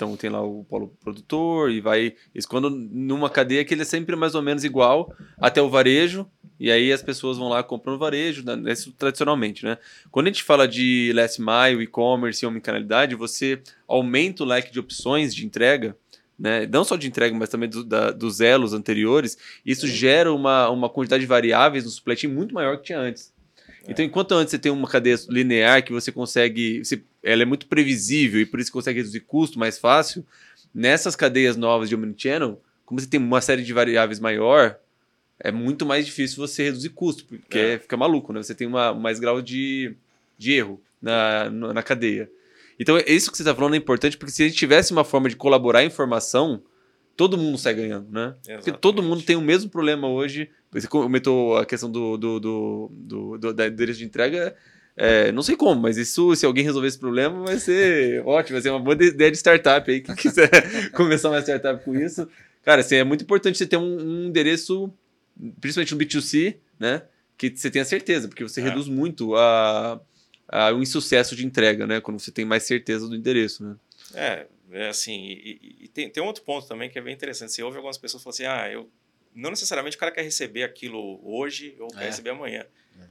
Então tem lá o polo produtor e vai escondo numa cadeia que ele é sempre mais ou menos igual até o varejo e aí as pessoas vão lá compram no varejo, né? isso tradicionalmente, né? Quando a gente fala de last mile, e-commerce e omnicanalidade, você aumenta o leque de opções de entrega, né? Não só de entrega, mas também do, da, dos elos anteriores. Isso gera uma, uma quantidade de variáveis no supply chain muito maior que tinha antes. Então, enquanto antes você tem uma cadeia linear que você consegue. Você, ela é muito previsível e por isso consegue reduzir custo mais fácil, nessas cadeias novas de Omnichannel, como você tem uma série de variáveis maior, é muito mais difícil você reduzir custo, porque é. fica maluco, né? Você tem uma, mais grau de, de erro na, na cadeia. Então, isso que você está falando é importante, porque se a gente tivesse uma forma de colaborar a informação, todo mundo sai ganhando, né? Exatamente. Porque todo mundo tem o mesmo problema hoje. Você comentou a questão do, do, do, do, do da endereço de entrega. É, não sei como, mas isso, se alguém resolver esse problema, vai ser [LAUGHS] ótimo, vai ser uma boa ideia de startup aí. Quem quiser [LAUGHS] começar uma startup com isso. Cara, assim, é muito importante você ter um, um endereço, principalmente no B2C, né? Que você tenha certeza, porque você é. reduz muito a, a, o insucesso de entrega, né? Quando você tem mais certeza do endereço, né? É, é assim, e, e, tem, tem outro ponto também que é bem interessante. Você ouve algumas pessoas falam assim, ah, eu não necessariamente o cara quer receber aquilo hoje ou quer é. receber amanhã.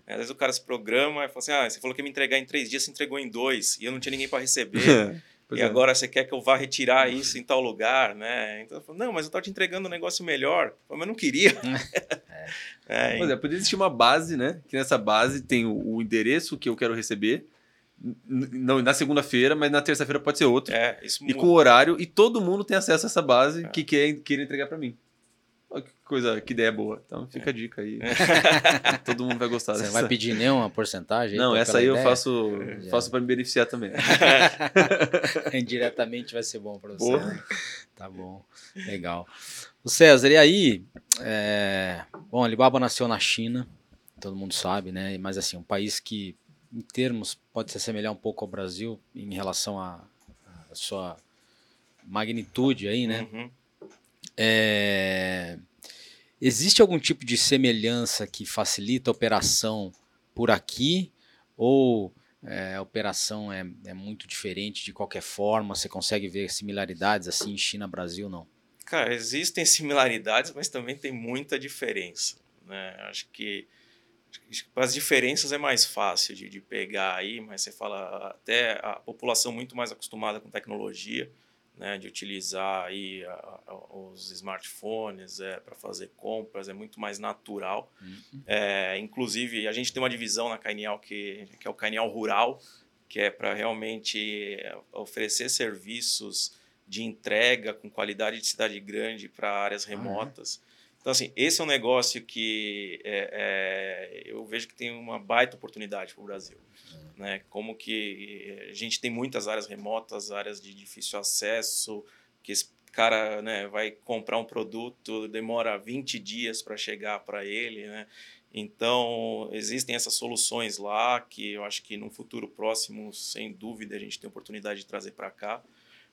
É. Às vezes o cara se programa e fala assim, ah, você falou que ia me entregar em três dias, você entregou em dois e eu não tinha ninguém para receber. [LAUGHS] e é. agora você quer que eu vá retirar isso em tal lugar, né? Então eu falo, não, mas eu estava te entregando um negócio melhor. Mas eu não queria. [LAUGHS] é. Pois é, poderia existir uma base, né? Que nessa base tem o, o endereço que eu quero receber não, na segunda-feira, mas na terça-feira pode ser outro. É, isso e com horário, e todo mundo tem acesso a essa base é. que quer, quer entregar para mim. Olha que coisa, que ideia boa. Então fica é. a dica aí. [LAUGHS] todo mundo vai gostar Você dessa. vai pedir nenhuma porcentagem? Não, essa aí ideia? eu faço, faço para me beneficiar também. [LAUGHS] Indiretamente vai ser bom para você. Né? Tá bom, legal. O César, e aí? É... Bom, Alibaba nasceu na China, todo mundo sabe, né? Mas assim, um país que em termos, pode se assemelhar um pouco ao Brasil em relação à sua magnitude aí, né? Uhum. É, existe algum tipo de semelhança que facilita a operação por aqui? Ou é, a operação é, é muito diferente de qualquer forma? Você consegue ver similaridades assim em China, Brasil, não? Cara, existem similaridades, mas também tem muita diferença. Né? Acho que as diferenças é mais fácil de, de pegar aí, mas você fala até a população muito mais acostumada com tecnologia, né, de utilizar aí a, a, os smartphones é, para fazer compras, é muito mais natural. Uhum. É, inclusive, a gente tem uma divisão na Cainial que, que é o Cainial Rural, que é para realmente oferecer serviços de entrega com qualidade de cidade grande para áreas remotas. Ah, é? Então, assim, esse é um negócio que é, é, eu vejo que tem uma baita oportunidade para o Brasil. Né? Como que a gente tem muitas áreas remotas, áreas de difícil acesso, que esse cara né, vai comprar um produto, demora 20 dias para chegar para ele, né? Então, existem essas soluções lá que eu acho que no futuro próximo, sem dúvida, a gente tem oportunidade de trazer para cá.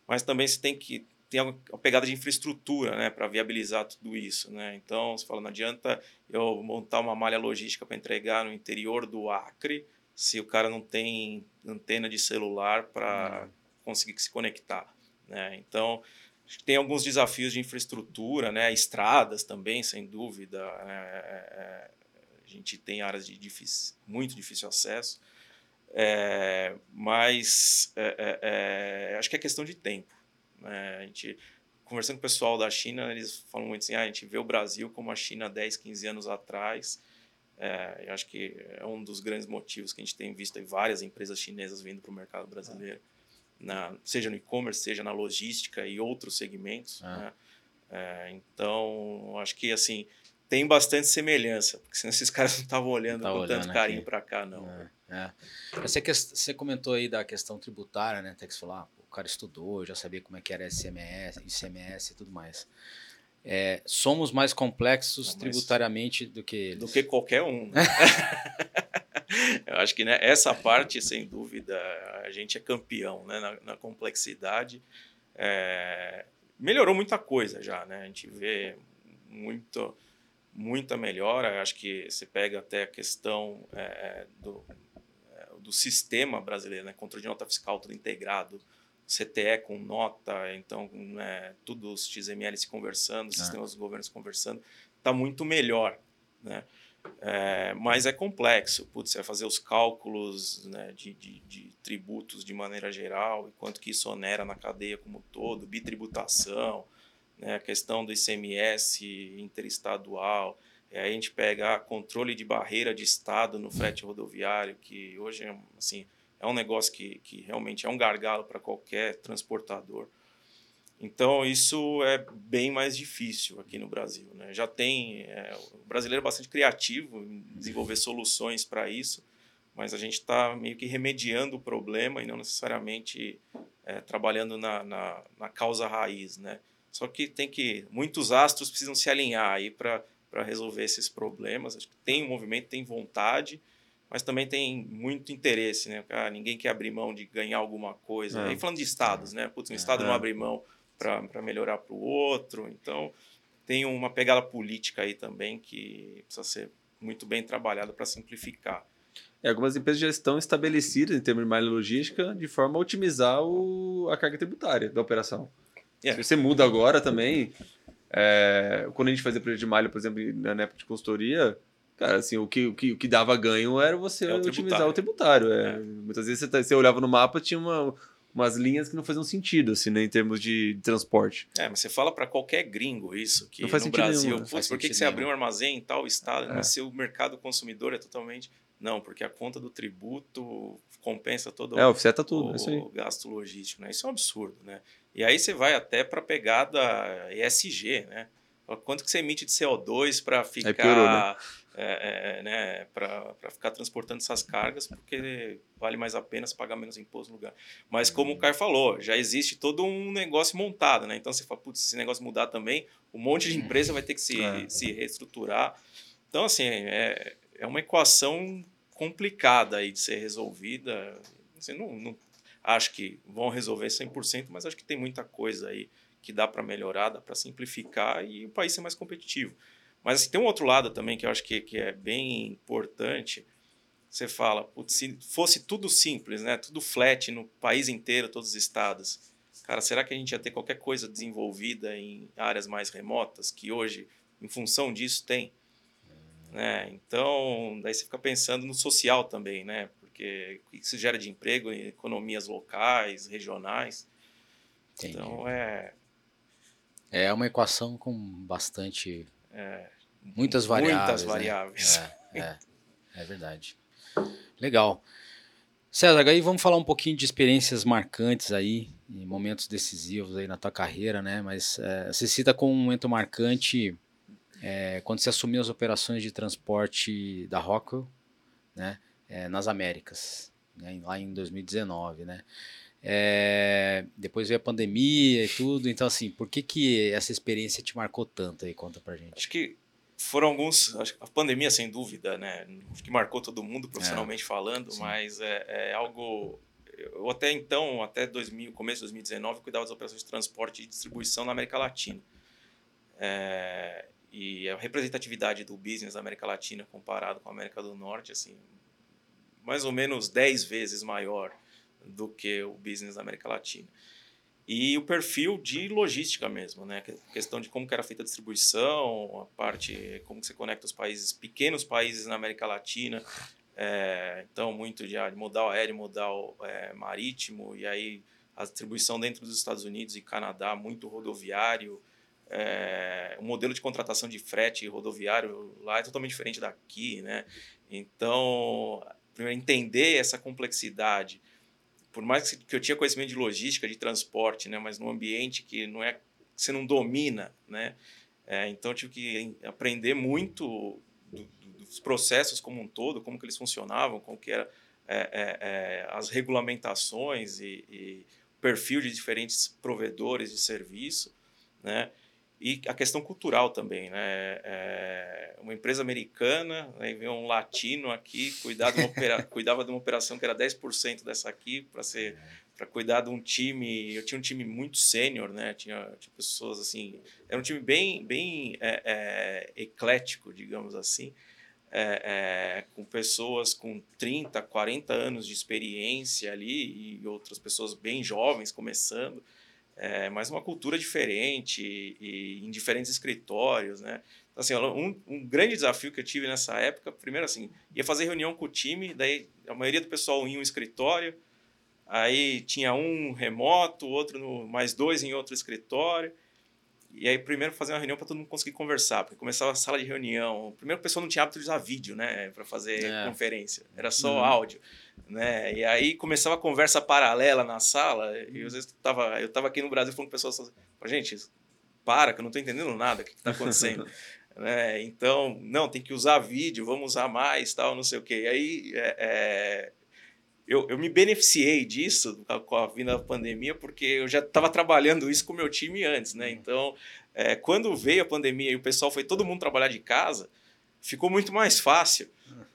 Mas também se tem que ter uma pegada de infraestrutura né, para viabilizar tudo isso. Né? Então, você fala, não adianta eu montar uma malha logística para entregar no interior do Acre se o cara não tem antena de celular para uhum. conseguir se conectar. Né? Então, tem alguns desafios de infraestrutura, né? estradas também, sem dúvida. Né? É, é, a gente tem áreas de difícil, muito difícil acesso. É, mas é, é, é, acho que é questão de tempo. Né? A gente, conversando com o pessoal da China, eles falam muito assim: ah, a gente vê o Brasil como a China 10, 15 anos atrás. É, eu acho que é um dos grandes motivos que a gente tem visto várias empresas chinesas vindo para o mercado brasileiro, na, seja no e-commerce, seja na logística e outros segmentos. Ah. Né? É, então, acho que assim tem bastante semelhança, porque senão esses [LAUGHS] caras não estavam olhando tá com olhando tanto carinho para cá, não. É, é. Você, você comentou aí da questão tributária, né? Até que você falou, ah, cara estudou, já sabia como é que era ICMS, ICMS e tudo mais. É, somos mais complexos não, tributariamente do que eles. Do que qualquer um. Né? [LAUGHS] Eu acho que né, essa parte, sem dúvida, a gente é campeão né, na, na complexidade. É, melhorou muita coisa já, né? A gente vê muito, muita melhora. Acho que você pega até a questão é, do, é, do sistema brasileiro, né? Controle de nota fiscal, tudo integrado CTE com nota, então né, tudo os XML se conversando, os ah. sistemas dos governos conversando, está muito melhor, né? É, mas é complexo, Putz, vai fazer os cálculos né, de, de, de, tributos de maneira geral e quanto que isso onera na cadeia como todo, bitributação, né, a questão do ICMS interestadual, a gente pega controle de barreira de estado no frete rodoviário, que hoje é assim, é um negócio que, que realmente é um gargalo para qualquer transportador. Então, isso é bem mais difícil aqui no Brasil. Né? Já tem. É, o brasileiro é bastante criativo em desenvolver soluções para isso, mas a gente está meio que remediando o problema e não necessariamente é, trabalhando na, na, na, causa raiz. Né? Só que tem que. Muitos astros precisam se alinhar aí para resolver esses problemas. Acho que tem um movimento, tem vontade mas também tem muito interesse, né? Cara, ninguém quer abrir mão de ganhar alguma coisa. É. E falando de estados, né? Putz, um é. estado não abre mão para melhorar para o outro. Então, tem uma pegada política aí também que precisa ser muito bem trabalhada para simplificar. É, algumas empresas já estão estabelecidas em termos de malha logística de forma a otimizar o, a carga tributária da operação. É. Se você muda agora também, é, quando a gente fazia projeto de malha, por exemplo, na época de consultoria, Cara, assim, o que, o que, o que dava ganho era você é o otimizar o tributário. É. É. Muitas vezes você, tá, você olhava no mapa tinha uma, umas linhas que não faziam sentido, assim, né, em termos de, de transporte. É, mas você fala para qualquer gringo isso, que não faz no Brasil, nenhum, putz, por que, que você abriu um armazém em tal estado, é. mas seu mercado consumidor é totalmente... Não, porque a conta do tributo compensa todo é, offseta tudo, o, é o gasto logístico, né? Isso é um absurdo, né? E aí você vai até para a pegada ESG, né? Quanto que você emite de CO2 para ficar... Piorou, né? É, é, né, para ficar transportando essas cargas, porque vale mais a pena pagar menos imposto no lugar. Mas como o Caio falou, já existe todo um negócio montado, né? Então você fala, putz, se esse negócio mudar também, um monte de empresa vai ter que se, é. se reestruturar. Então, assim, é, é uma equação complicada aí de ser resolvida. Assim, não, não acho que vão resolver 100%, mas acho que tem muita coisa aí que dá para melhorar, dá para simplificar e o país ser mais competitivo. Mas assim, tem um outro lado também que eu acho que, que é bem importante. Você fala, putz, se fosse tudo simples, né? tudo flat no país inteiro, todos os estados, cara, será que a gente ia ter qualquer coisa desenvolvida em áreas mais remotas que hoje, em função disso, tem? Né? Então, daí você fica pensando no social também, né? Porque isso gera de emprego em economias locais, regionais. Entendi. Então, é... É uma equação com bastante... É, Muitas variáveis. Muitas né? variáveis. É, é, [LAUGHS] é, verdade. Legal. César, aí vamos falar um pouquinho de experiências marcantes aí, momentos decisivos aí na tua carreira, né? Mas é, você cita como um momento marcante é, quando você assumiu as operações de transporte da Rockwell, né? É, nas Américas, né? lá em 2019, né? É, depois veio a pandemia e tudo, então assim, por que que essa experiência te marcou tanto aí? Conta pra gente. Acho que foram alguns. Acho que a pandemia, sem dúvida, né? Que marcou todo mundo profissionalmente É, falando, sim. mas é, é algo. Eu até então, até 2000, começo de 2019, cuidava das operações de transporte e distribuição na América Latina. É, e a representatividade do business da América Latina comparado com a América do Norte, assim, mais ou menos 10 vezes maior do que o business da América Latina. E o perfil de logística mesmo, né? Que- questão de como que era feita a distribuição, a parte, como que você conecta os países, pequenos países na América Latina, é, então muito de, ah, de modal aéreo, modal é, marítimo, e aí a distribuição dentro dos Estados Unidos e Canadá, muito rodoviário, é, o modelo de contratação de frete rodoviário lá é totalmente diferente daqui, né? Então, primeiro entender essa complexidade, por mais que eu tinha conhecimento de logística, de transporte, né, mas num ambiente que não é que você não domina, né? É, então eu tive que aprender muito do, do, dos processos como um todo, como que eles funcionavam, como que era é, é, é, as regulamentações e, e perfil de diferentes provedores de serviço, né? E a questão cultural também, né? É, uma empresa americana, aí veio um latino aqui, cuidar de uma opera, [LAUGHS] cuidava de uma operação que era 10% dessa aqui, para ser para cuidar de um time. Eu tinha um time muito sênior, né? Tinha, tinha pessoas assim. Era um time bem, bem é, é, eclético, digamos assim, é, é, com pessoas com 30, 40 anos de experiência ali e outras pessoas bem jovens começando é, mas uma cultura diferente e, e em diferentes escritórios, né? Então, assim, um, um, grande desafio que eu tive nessa época, primeiro assim, ia fazer reunião com o time, daí a maioria do pessoal em um escritório, aí tinha um remoto, outro no, mais dois em outro escritório, e aí primeiro fazer uma reunião para todo mundo conseguir conversar, porque começava a sala de reunião, primeiro o pessoal não tinha hábito de usar vídeo, né, para fazer é. conferência, era só uhum. áudio né? E aí começava a conversa paralela na sala, e às vezes tava, eu tava aqui no Brasil falando com pessoas assim, gente, para, que eu não tô entendendo nada, o que, que tá acontecendo? [LAUGHS] né? Então, não, tem que usar vídeo, vamos usar mais, tal, não sei o quê. E aí é, é, eu, eu me beneficiei disso com a vinda da pandemia, porque eu já estava trabalhando isso com o meu time antes, né? Então, é, quando veio a pandemia e o pessoal foi todo mundo trabalhar de casa, ficou muito mais fácil,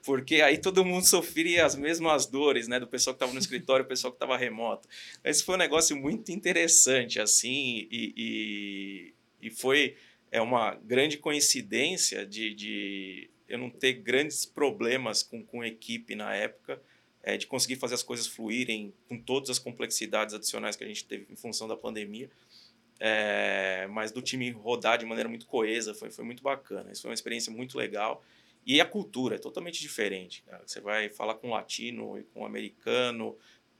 porque aí todo mundo sofria as mesmas dores, né, do pessoal que estava no escritório, o pessoal que estava remoto. Esse foi um negócio muito interessante, assim, e, e, e foi é uma grande coincidência de, de eu não ter grandes problemas com, com equipe na época, é, de conseguir fazer as coisas fluírem com todas as complexidades adicionais que a gente teve em função da pandemia. É, mas do time rodar de maneira muito coesa, foi, foi muito bacana. Isso foi uma experiência muito legal. E a cultura é totalmente diferente. Cara. Você vai falar com um latino e com um americano,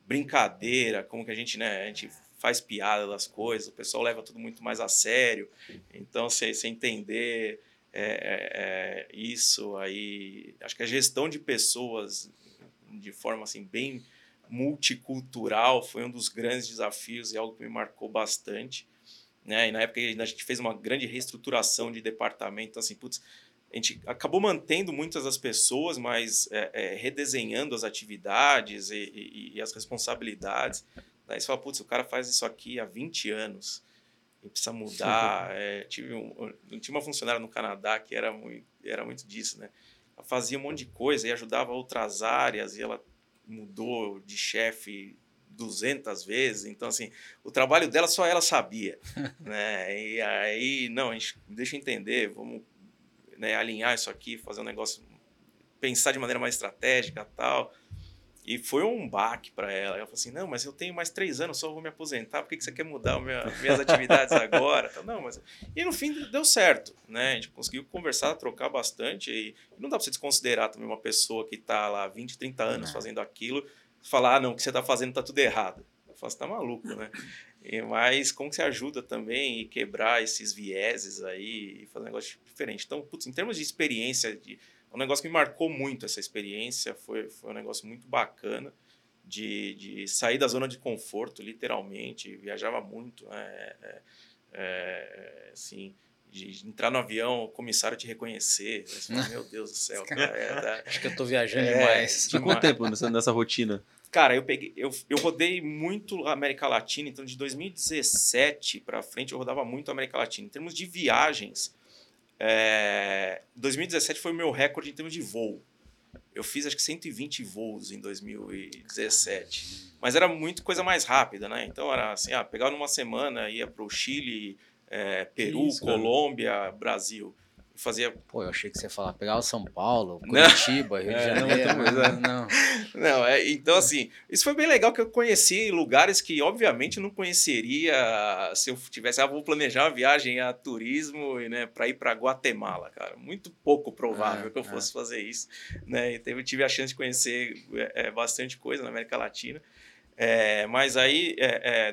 brincadeira, como que a gente, né, a gente faz piada das coisas, o pessoal leva tudo muito mais a sério. Então, você, você entender é, é, isso aí, acho que a gestão de pessoas de forma assim bem multicultural foi um dos grandes desafios e algo que me marcou bastante. Né? E na época a gente fez uma grande reestruturação de departamento, então, assim, putz, a gente acabou mantendo muitas das pessoas, mas é, é, redesenhando as atividades e, e, e, as responsabilidades. Daí você fala, putz, o cara faz isso aqui há 20 anos e precisa mudar. É, tive um, tinha uma funcionária no Canadá que era muito, era muito disso, né? Ela fazia um monte de coisa e ajudava outras áreas e ela mudou de chefe 200 vezes. Então, assim, o trabalho dela só ela sabia. [LAUGHS] né? E aí, não, a gente, deixa eu entender, vamos né, alinhar isso aqui, fazer um negócio, pensar de maneira mais estratégica tal. E foi um baque para ela. Ela falou assim: não, mas eu tenho mais três anos, só vou me aposentar, por que, que você quer mudar minha, [LAUGHS] minhas atividades agora? Então, não, mas... E no fim deu certo, né? A gente conseguiu conversar, trocar bastante. E não dá para você desconsiderar também uma pessoa que está lá 20, 30 anos não. fazendo aquilo, falar: ah, não, o que você está fazendo está tudo errado. Eu falo: você está maluco, né? E, mas como que você ajuda também e quebrar esses vieses aí e fazer um negócio diferente? Então, putz, em termos de experiência, de, um negócio que me marcou muito essa experiência, foi, foi um negócio muito bacana de, de sair da zona de conforto, literalmente, viajava muito, né? É, é, assim, de entrar no avião, o comissário te reconhecer, fala, [LAUGHS] meu Deus do céu, cara, é, acho que eu tô viajando [LAUGHS] demais. Ficou quanto tempo nessa, nessa rotina? Cara, eu peguei, eu, eu rodei muito a América Latina, então de 2017 para frente eu rodava muito a América Latina. Em termos de viagens, É, 2017 foi o meu recorde em termos de voo. Eu fiz acho que 120 voos em 2017. Mas era muito coisa mais rápida, né? Então era assim, ah, pegava numa semana, ia para o Chile, é, Peru, Isso, Colômbia, Brasil fazia. Pô, eu achei que você ia falar, pegava São Paulo, Curitiba, Rio de é, Janeiro. Não, não, não. não é, então, assim, isso foi bem legal que eu conheci lugares que, obviamente, não conheceria se eu tivesse. Ah, vou planejar uma viagem a turismo né, para ir para Guatemala, cara. Muito pouco provável é, que eu fosse é. fazer isso. Né? Então, eu tive a chance de conhecer é, bastante coisa na América Latina. É, mas aí,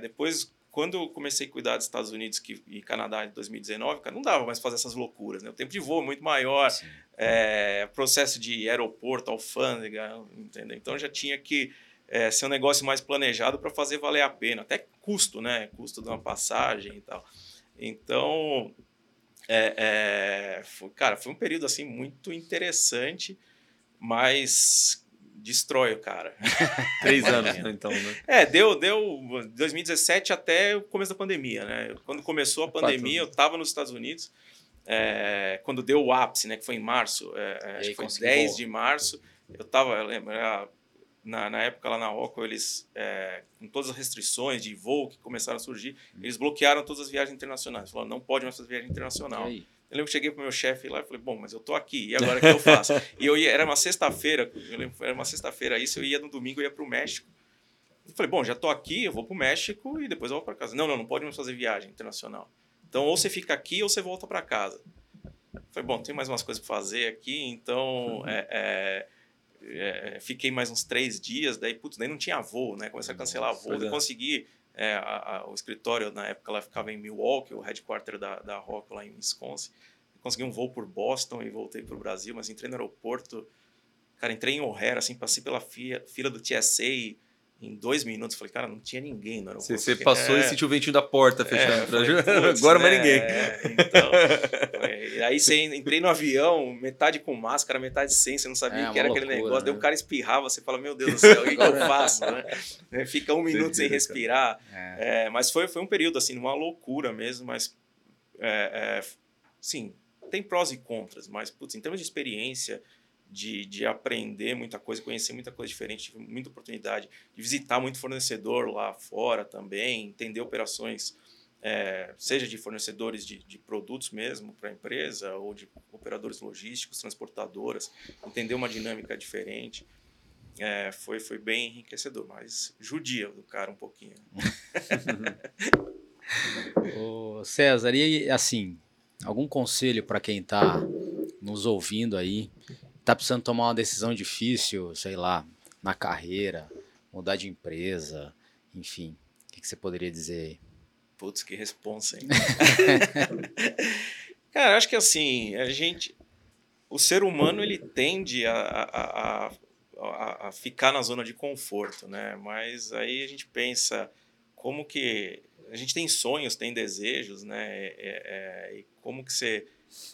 depois quando eu comecei a cuidar dos Estados Unidos e Canadá em 2019, cara, não dava mais fazer essas loucuras. Né? O tempo de voo é muito maior, é, processo de aeroporto, alfândega, entendeu? Então já tinha que é, ser um negócio mais planejado para fazer valer a pena. Até custo, né? Custo de uma passagem e tal. Então, é, é, foi, cara, foi um período assim muito interessante, mas destrói o cara. [LAUGHS] Três anos, né, então, né? É, deu, [LAUGHS] deu 2017 até o começo da pandemia, né? Quando começou a pandemia, eu estava nos Estados Unidos, é, quando deu o ápice, né? Que foi em março, é, acho que foi 10 voar. de março, eu estava, eu lembro, na, na época lá na Rocco, eles, é, com todas as restrições de voo que começaram a surgir, hum. eles bloquearam todas as viagens internacionais. Falaram, não pode mais fazer viagem internacional. Eu lembro que cheguei pro meu chefe lá e falei, bom, mas eu tô aqui, e agora o que eu faço? [LAUGHS] e eu ia, era uma sexta-feira, eu lembro, era uma sexta-feira isso, eu ia no domingo, eu ia pro México. Eu falei, bom, já tô aqui, eu vou pro México e depois eu vou para casa. Não, não, não pode mais fazer viagem internacional. Então, ou você fica aqui ou você volta para casa. Eu falei, bom, tem mais umas coisas para fazer aqui, então uhum. é, é, é, fiquei mais uns três dias, daí, putz, daí não tinha voo, né? Comecei a cancelar voo, eu consegui é, a, a, o escritório, na época, ela ficava em Milwaukee, o headquarter da, da Rock lá em Wisconsin. Consegui um voo por Boston e voltei para o Brasil, mas entrei no aeroporto. Cara, entrei em O'Hare, assim, passei pela fila, fila do TSA em dois minutos. Falei, cara, não tinha ninguém no aeroporto. Você, passou é, e sentiu o ventinho da porta fechando. É, falei, [LAUGHS] Agora né? mais ninguém. É, então, aí você entrei no avião, metade com máscara, metade sem, você não sabia é, o que era loucura, aquele negócio. Né? Daí o cara espirrava, você fala, meu Deus do céu, o que, eu faço? Né? [LAUGHS] É, fica um minuto sem respirar. É. é. mas foi, foi um período, assim, uma loucura mesmo, mas, sim, tem prós e contras, mas, putz, em termos de experiência, de, de aprender muita coisa, conhecer muita coisa diferente, tive muita oportunidade de visitar muito fornecedor lá fora também, entender operações, é, seja de fornecedores de, de produtos mesmo para a empresa, ou de operadores logísticos, transportadoras, entender uma dinâmica diferente. É, foi, foi bem enriquecedor, mas judia do cara um pouquinho. [LAUGHS] Ô César, e assim, algum conselho para quem está nos ouvindo aí, está precisando tomar uma decisão difícil, sei lá, na carreira, mudar de empresa, enfim, o que, que você poderia dizer aí? Putz, que responsa, hein? [LAUGHS] Cara, acho que assim, a gente. O ser humano ele tende a, a, a, a, ficar na zona de conforto, né? Mas aí a gente pensa como que. A gente tem sonhos, tem desejos, né? É, é, e como que você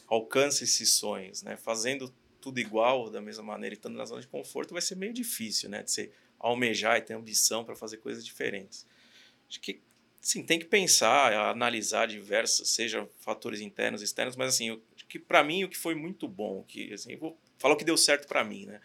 alcança esses sonhos, né? Fazendo tudo igual, da mesma maneira, e estando na zona de conforto, vai ser meio difícil, né? De você almejar e ter ambição para fazer coisas diferentes. Acho que, sim, tem que pensar, analisar diversos, seja fatores internos externos, mas, assim, que para mim o que foi muito bom, que, assim, vou falar o que deu certo para mim, né?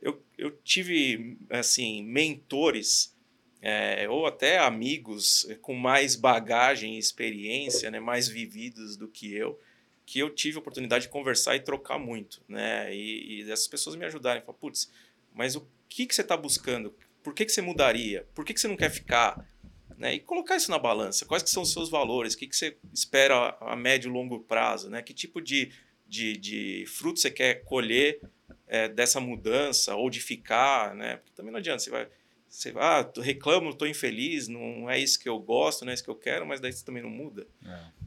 Eu, eu tive, assim, mentores é, ou até amigos com mais bagagem e experiência, né, mais vividos do que eu, que eu tive a oportunidade de conversar e trocar muito, né? E, e essas pessoas me ajudarem, falar, putz, mas o que, que você está buscando? Por que, que você mudaria? Por que, que você não quer ficar? Né? E colocar isso na balança. Quais que são os seus valores? O que, que você espera a médio e longo prazo? Né? Que tipo de, de, de fruto você quer colher é, dessa mudança ou de ficar? Né? Porque também não adianta, você vai você ah, reclamo, estou infeliz, não é isso que eu gosto, não é isso que eu quero, mas daí você também não muda.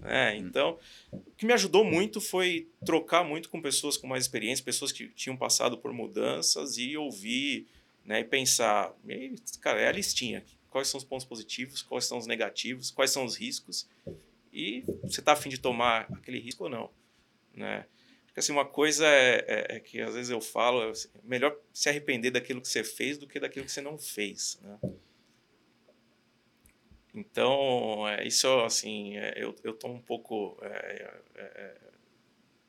É. É, então, o que me ajudou muito foi trocar muito com pessoas com mais experiência, pessoas que tinham passado por mudanças e ouvir né, e pensar, e, cara, é a listinha. Quais são os pontos positivos, quais são os negativos, quais são os riscos e você está afim de tomar aquele risco ou não. Né? Porque assim, uma coisa é, é, é, que às vezes eu falo, é assim, melhor se arrepender daquilo que você fez do que daquilo que você não fez. Né? Então, é, isso assim, é, eu, eu tô um pouco. É, é,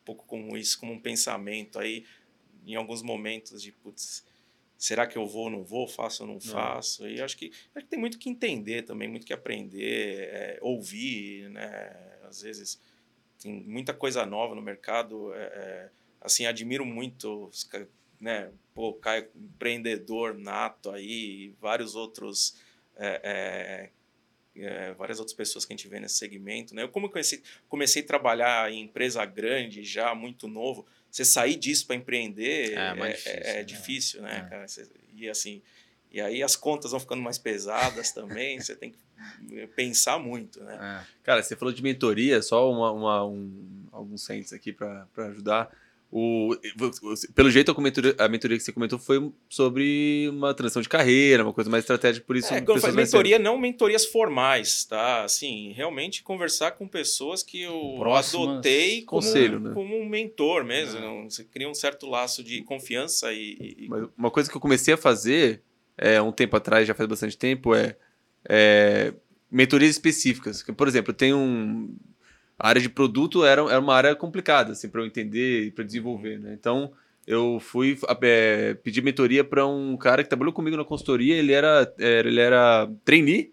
pouco como isso, como um pensamento aí, em alguns momentos de, putz, será que eu vou ou não vou, faço ou não faço? E acho que, acho que tem muito que entender também, muito que aprender, é, ouvir, né? Às vezes tem muita coisa nova no mercado, é, é, assim, admiro muito, né? Pô, Caio, empreendedor nato aí, vários outros... É, é, é, várias outras pessoas que a gente vê nesse segmento. Né? Eu, como comecei, comecei a trabalhar em empresa grande já, muito novo, você sair disso para empreender é, é, difícil, é, é difícil, né, é. cara? E assim, e aí as contas vão ficando mais pesadas também, você tem que pensar muito, né? É. Cara, você falou de mentoria, só uma, uma um, alguns centos aqui para ajudar. O, pelo jeito, a mentoria, a mentoria que você comentou foi sobre uma transição de carreira, uma coisa mais estratégica, por isso... É, quando eu mentoria, não mentorias formais, tá? Assim, realmente conversar com pessoas que eu Próximas adotei como, conselho, né? como um mentor mesmo. É. Você cria um certo laço de confiança e... e... uma coisa que eu comecei a fazer, é, um tempo atrás, já faz bastante tempo, é, é mentorias específicas. Por exemplo, tenho um a área de produto era, era uma área complicada, assim, para eu entender e para desenvolver, né? Então, eu fui é, pedir mentoria para um cara que trabalhou comigo na consultoria, ele era, era ele era trainee,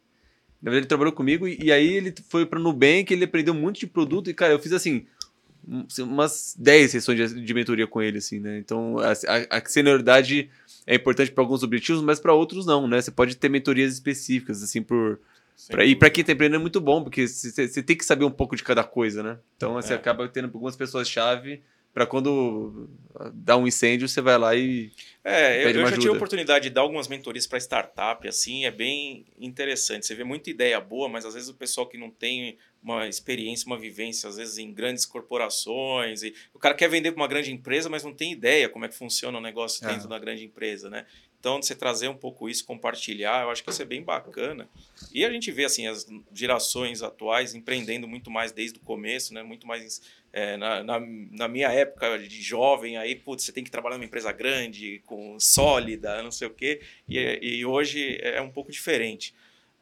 na verdade ele trabalhou comigo, e, e aí ele foi para Nubank, ele aprendeu muito de produto, e cara, eu fiz assim, umas 10 sessões de, de mentoria com ele, assim, né? Então, a, a, a senioridade é importante para alguns objetivos, mas para outros não, né? Você pode ter mentorias específicas, assim, por Pra, e para quem está empreendendo é muito bom, porque você tem que saber um pouco de cada coisa, né? Então você é. acaba tendo algumas pessoas-chave para quando dá um incêndio, você vai lá e. É, eu, eu já ajuda. tive a oportunidade de dar algumas mentorias para startup, assim, é bem interessante. Você vê muita ideia boa, mas às vezes o pessoal que não tem uma experiência, uma vivência, às vezes em grandes corporações, e o cara quer vender para uma grande empresa, mas não tem ideia como é que funciona o negócio dentro é. da grande empresa, né? Então, você trazer um pouco isso, compartilhar, eu acho que isso é bem bacana. E a gente vê assim as gerações atuais empreendendo muito mais desde o começo, né? Muito mais é, na, na, na, minha época de jovem, aí putz, você tem que trabalhar numa empresa grande, com sólida, não sei o quê. E, e hoje é um pouco diferente.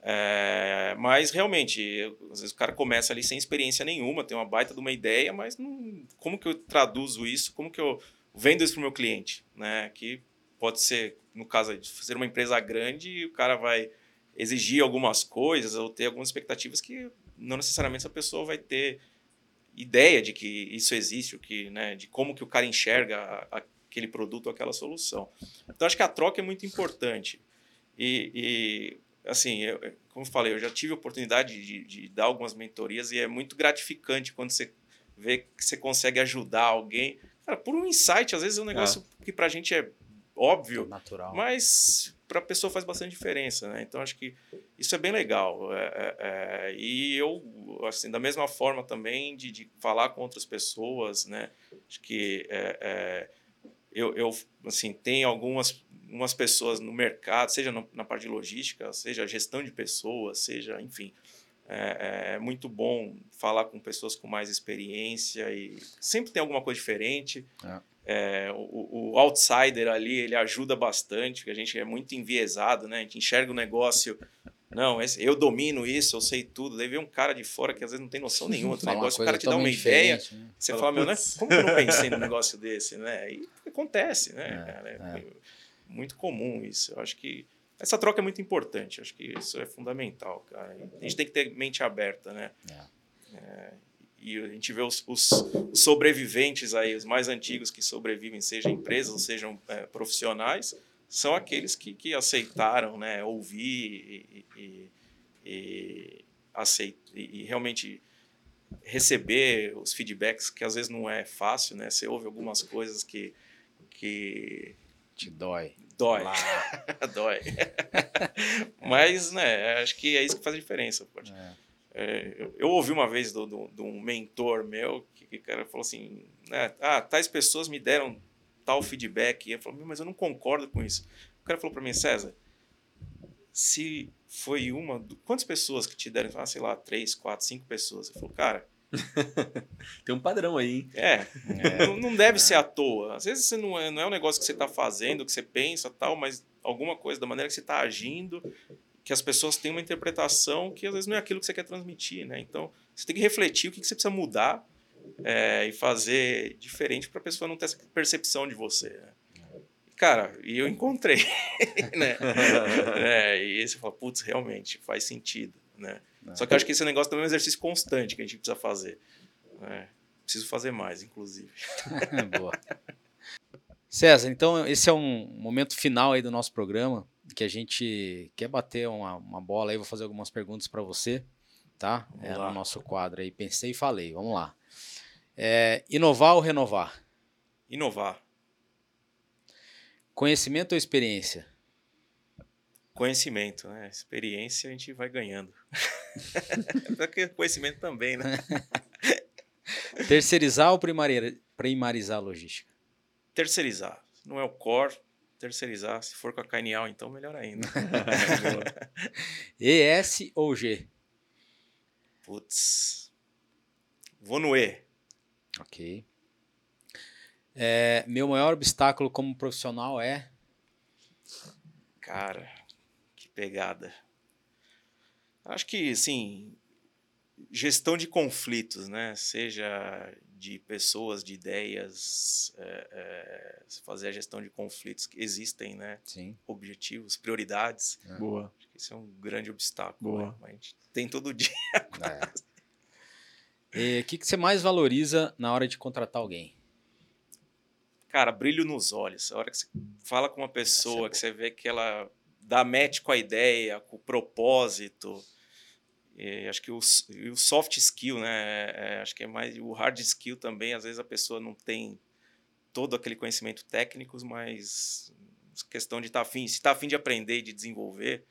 É, mas realmente, às vezes o cara começa ali sem experiência nenhuma, tem uma baita de uma ideia, mas não, como que eu traduzo isso? Como que eu vendo isso para o meu cliente? Né? Que pode ser no caso de ser uma empresa grande, o cara vai exigir algumas coisas ou ter algumas expectativas que não necessariamente a pessoa vai ter ideia de que isso existe, que, né, de como que o cara enxerga aquele produto aquela solução. Então acho que a troca é muito importante. E, e assim, eu, como eu falei, eu já tive a oportunidade de, de, dar algumas mentorias e é muito gratificante quando você vê que você consegue ajudar alguém. Cara, por um insight, às vezes é um negócio é. que para a gente é óbvio, Natural. mas para a pessoa faz bastante diferença, né? Então acho que isso é bem legal. É, é, é, e eu, assim, da mesma forma também de, de, falar com outras pessoas, né? Acho que é, é, eu, eu, assim, tem algumas umas pessoas no mercado, seja no, na parte de logística, seja gestão de pessoas, seja, enfim, é, é, muito bom falar com pessoas com mais experiência e sempre tem alguma coisa diferente. É. É, o, o, outsider ali ele ajuda bastante, porque a gente é muito enviesado, né? A gente enxerga o negócio. Não, esse, eu domino isso, eu sei tudo. Daí vem um cara de fora que às vezes não tem noção [LAUGHS] nenhuma do negócio, o cara te dá uma ideia, né? você fala, meu, né? como eu não pensei [LAUGHS] num negócio desse, né? E acontece, né, é, cara? É, é, muito comum isso. Eu acho que essa troca é muito importante, eu acho que isso é fundamental, cara. A gente tem que ter mente aberta, né? É. é e a gente vê os, os, sobreviventes aí, os mais antigos que sobrevivem, sejam empresas ou sejam é, profissionais, são aqueles que, que aceitaram né, ouvir e, e, e, aceit, e, realmente receber os feedbacks, que às vezes não é fácil, né? Você ouve algumas coisas que... que Te dói. Dói. [LAUGHS] dói. Mas, né, acho que é isso que faz a diferença. É. É, eu, ouvi uma vez de um mentor meu que, que o cara falou assim: né, ah, tais pessoas me deram tal feedback. E eu falei, mas eu não concordo com isso. O cara falou para mim, César, se foi uma. Quantas pessoas que te deram? Ah, sei lá, três, quatro, cinco pessoas. Eu falei, cara. [LAUGHS] Tem um padrão aí, hein? É. é. Não, não, deve é. ser à toa. Às vezes você não é, não é um negócio que você está fazendo, que você pensa tal, mas alguma coisa, da maneira que você está agindo, que as pessoas têm uma interpretação que às vezes não é aquilo que você quer transmitir, né? Então, você tem que refletir o que você precisa mudar é, e fazer diferente para a pessoa não ter essa percepção de você. Né? Cara, e eu encontrei, [LAUGHS] né? [LAUGHS] é, e você fala, putz, realmente faz sentido, né? É. Só que eu acho que esse negócio também é um exercício constante que a gente precisa fazer. Né? Preciso fazer mais, inclusive. [LAUGHS] Boa. César, então esse é um momento final aí do nosso programa, que a gente quer bater uma, uma bola aí, vou fazer algumas perguntas para você, tá? Vamos é lá. no nosso quadro aí, pensei e falei, vamos lá. É, inovar ou renovar? Inovar. Conhecimento ou experiência? Conhecimento, né? Experiência a gente vai ganhando. [LAUGHS] Porque conhecimento também, né? [LAUGHS] Terceirizar ou primarizar a logística? terceirizar. Não é o core, terceirizar. Se for com a Cainial, então melhor ainda. [LAUGHS] ES ou G? Putz. Vou no E. Ok. É, meu maior obstáculo como profissional é? Cara, que pegada. Acho que, assim, gestão de conflitos, né? Seja de pessoas, de ideias, é, é, fazer a gestão de conflitos que existem, né? Sim. Objetivos, prioridades. É. Boa. Acho que isso é um grande obstáculo. Boa. Né? A gente tem todo [LAUGHS] dia. O que, que você mais valoriza na hora de contratar alguém? Cara, brilho nos olhos. A hora que você fala com uma pessoa, que você vê que ela dá match com a ideia, com o propósito, e acho que o, o soft skill, né? É, é, acho que é mais o hard skill também. Às vezes a pessoa não tem todo aquele conhecimento técnico, mas questão de estar tá afim, se está afim de aprender e de desenvolver,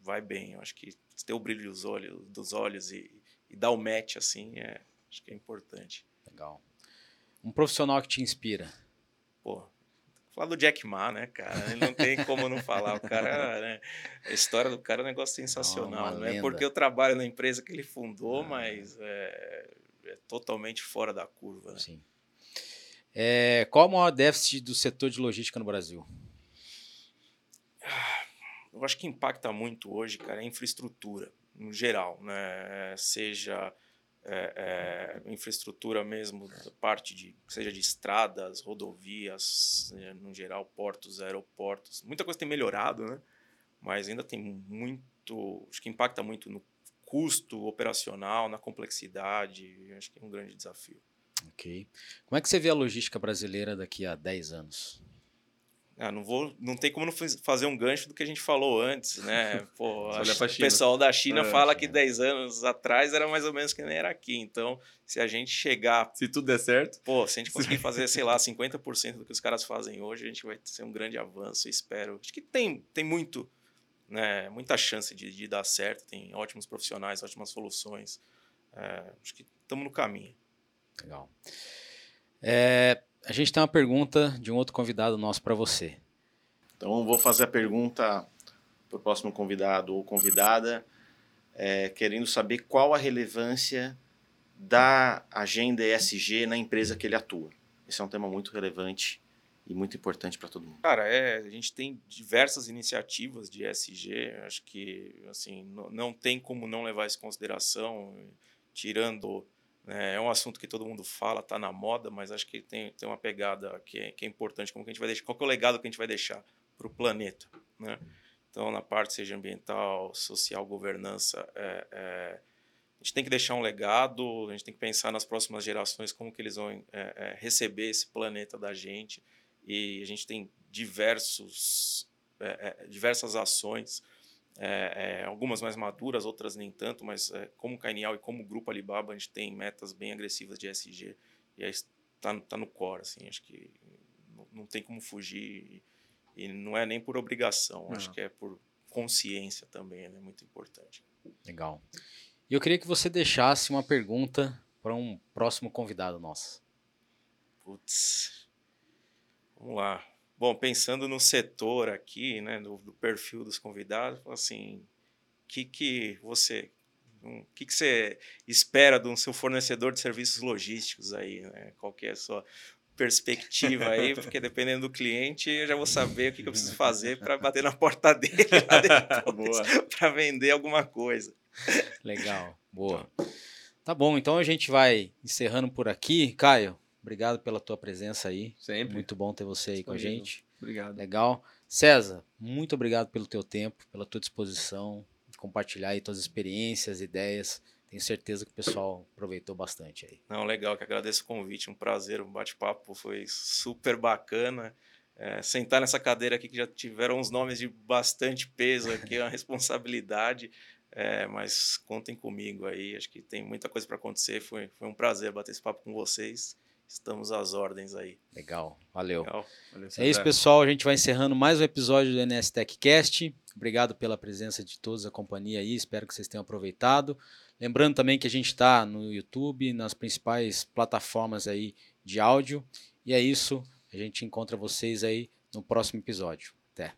vai bem. Eu acho que ter o brilho dos olhos, dos olhos e, e dar o match assim, é, acho que é importante. Legal. Um profissional que te inspira. Pô, Falar do Jack Ma, né, cara? Ele não tem como não falar. O cara, né? A história do cara é um negócio sensacional. não é porque eu trabalho na empresa que ele fundou, ah. mas é, é, totalmente fora da curva. Né? Sim. É, qual o maior déficit do setor de logística no Brasil? Eu acho que impacta muito hoje, cara, a infraestrutura, no geral, né? Seja é, é, infraestrutura mesmo, parte de seja de estradas, rodovias, né, no geral, portos, aeroportos. Muita coisa tem melhorado, né? Mas ainda tem muito, acho que impacta muito no custo operacional, na complexidade. Acho que é um grande desafio. Ok. Como é que você vê a logística brasileira daqui a 10 anos? Ah, não vou, não tem como não fazer um gancho do que a gente falou antes, né? [LAUGHS] Pô, o pessoal da China é, fala que 10 anos atrás era mais ou menos que nem era aqui. Então, se a gente chegar. Se tudo der certo. Pô, se a gente conseguir [LAUGHS] fazer, sei lá, 50% do que os caras fazem hoje, a gente vai ter um grande avanço, espero. Acho que tem, tem muito, né? Muita chance de, de dar certo, tem ótimos profissionais, ótimas soluções. É, acho que estamos no caminho. Legal. É, a gente tem uma pergunta de um outro convidado nosso para você. Então, vou fazer a pergunta para o próximo convidado ou convidada, é, querendo saber qual a relevância da agenda ESG na empresa que ele atua. Esse é um tema muito relevante e muito importante para todo mundo. Cara, é, a gente tem diversas iniciativas de ESG, acho que assim, não, não tem como não levar isso em consideração, tirando é, é um assunto que todo mundo fala, está na moda, mas acho que tem, tem uma pegada que é, que é importante. Como que a gente vai deixar, qual é o legado que a gente vai deixar para o planeta? Né? Então, na parte seja ambiental, social, governança, é, é, a gente tem que deixar um legado, a gente tem que pensar nas próximas gerações como que eles vão é, é, receber esse planeta da gente. E a gente tem diversos, diversas ações é, é, algumas mais maduras, outras nem tanto, mas é, como Cainial e como Grupo Alibaba, a gente tem metas bem agressivas de SG e aí está tá no core, assim, acho que não, não tem como fugir e, e, não é nem por obrigação, acho que é por consciência também, é né, muito importante. Legal. E eu queria que você deixasse uma pergunta para um próximo convidado nosso. Putz, vamos lá. Bom, pensando no setor aqui, né, do, do perfil dos convidados, assim, que que você, um, que que você espera do seu fornecedor de serviços logísticos aí, né? Qual que é a sua perspectiva aí, porque dependendo do cliente, eu já vou saber o que, que eu preciso fazer para bater na porta dele [LAUGHS] para vender alguma coisa. Legal, boa. Tá bom, então a gente vai encerrando por aqui. Caio, obrigado pela tua presença aí. Sempre. Muito bom ter você aí com a gente. Obrigado. Legal. César, muito obrigado pelo teu tempo, pela tua disposição, de compartilhar aí tuas experiências, ideias. Tenho certeza que o pessoal aproveitou bastante aí. Não, legal, que agradeço o convite, um prazer, um bate-papo foi super bacana. É, sentar nessa cadeira aqui que já tiveram uns nomes de bastante peso aqui, é uma [LAUGHS] responsabilidade, é, mas contem comigo aí, acho que tem muita coisa para acontecer. Foi, foi um prazer bater esse papo com vocês. Estamos às ordens aí. Legal, valeu. Legal. Valeu, É isso, pessoal. A gente vai encerrando mais um episódio do NS TechCast. Obrigado pela presença de todos, a companhia aí. Espero que vocês tenham aproveitado. Lembrando também que a gente está no YouTube, nas principais plataformas aí de áudio. E é isso. A gente encontra vocês aí no próximo episódio. Até.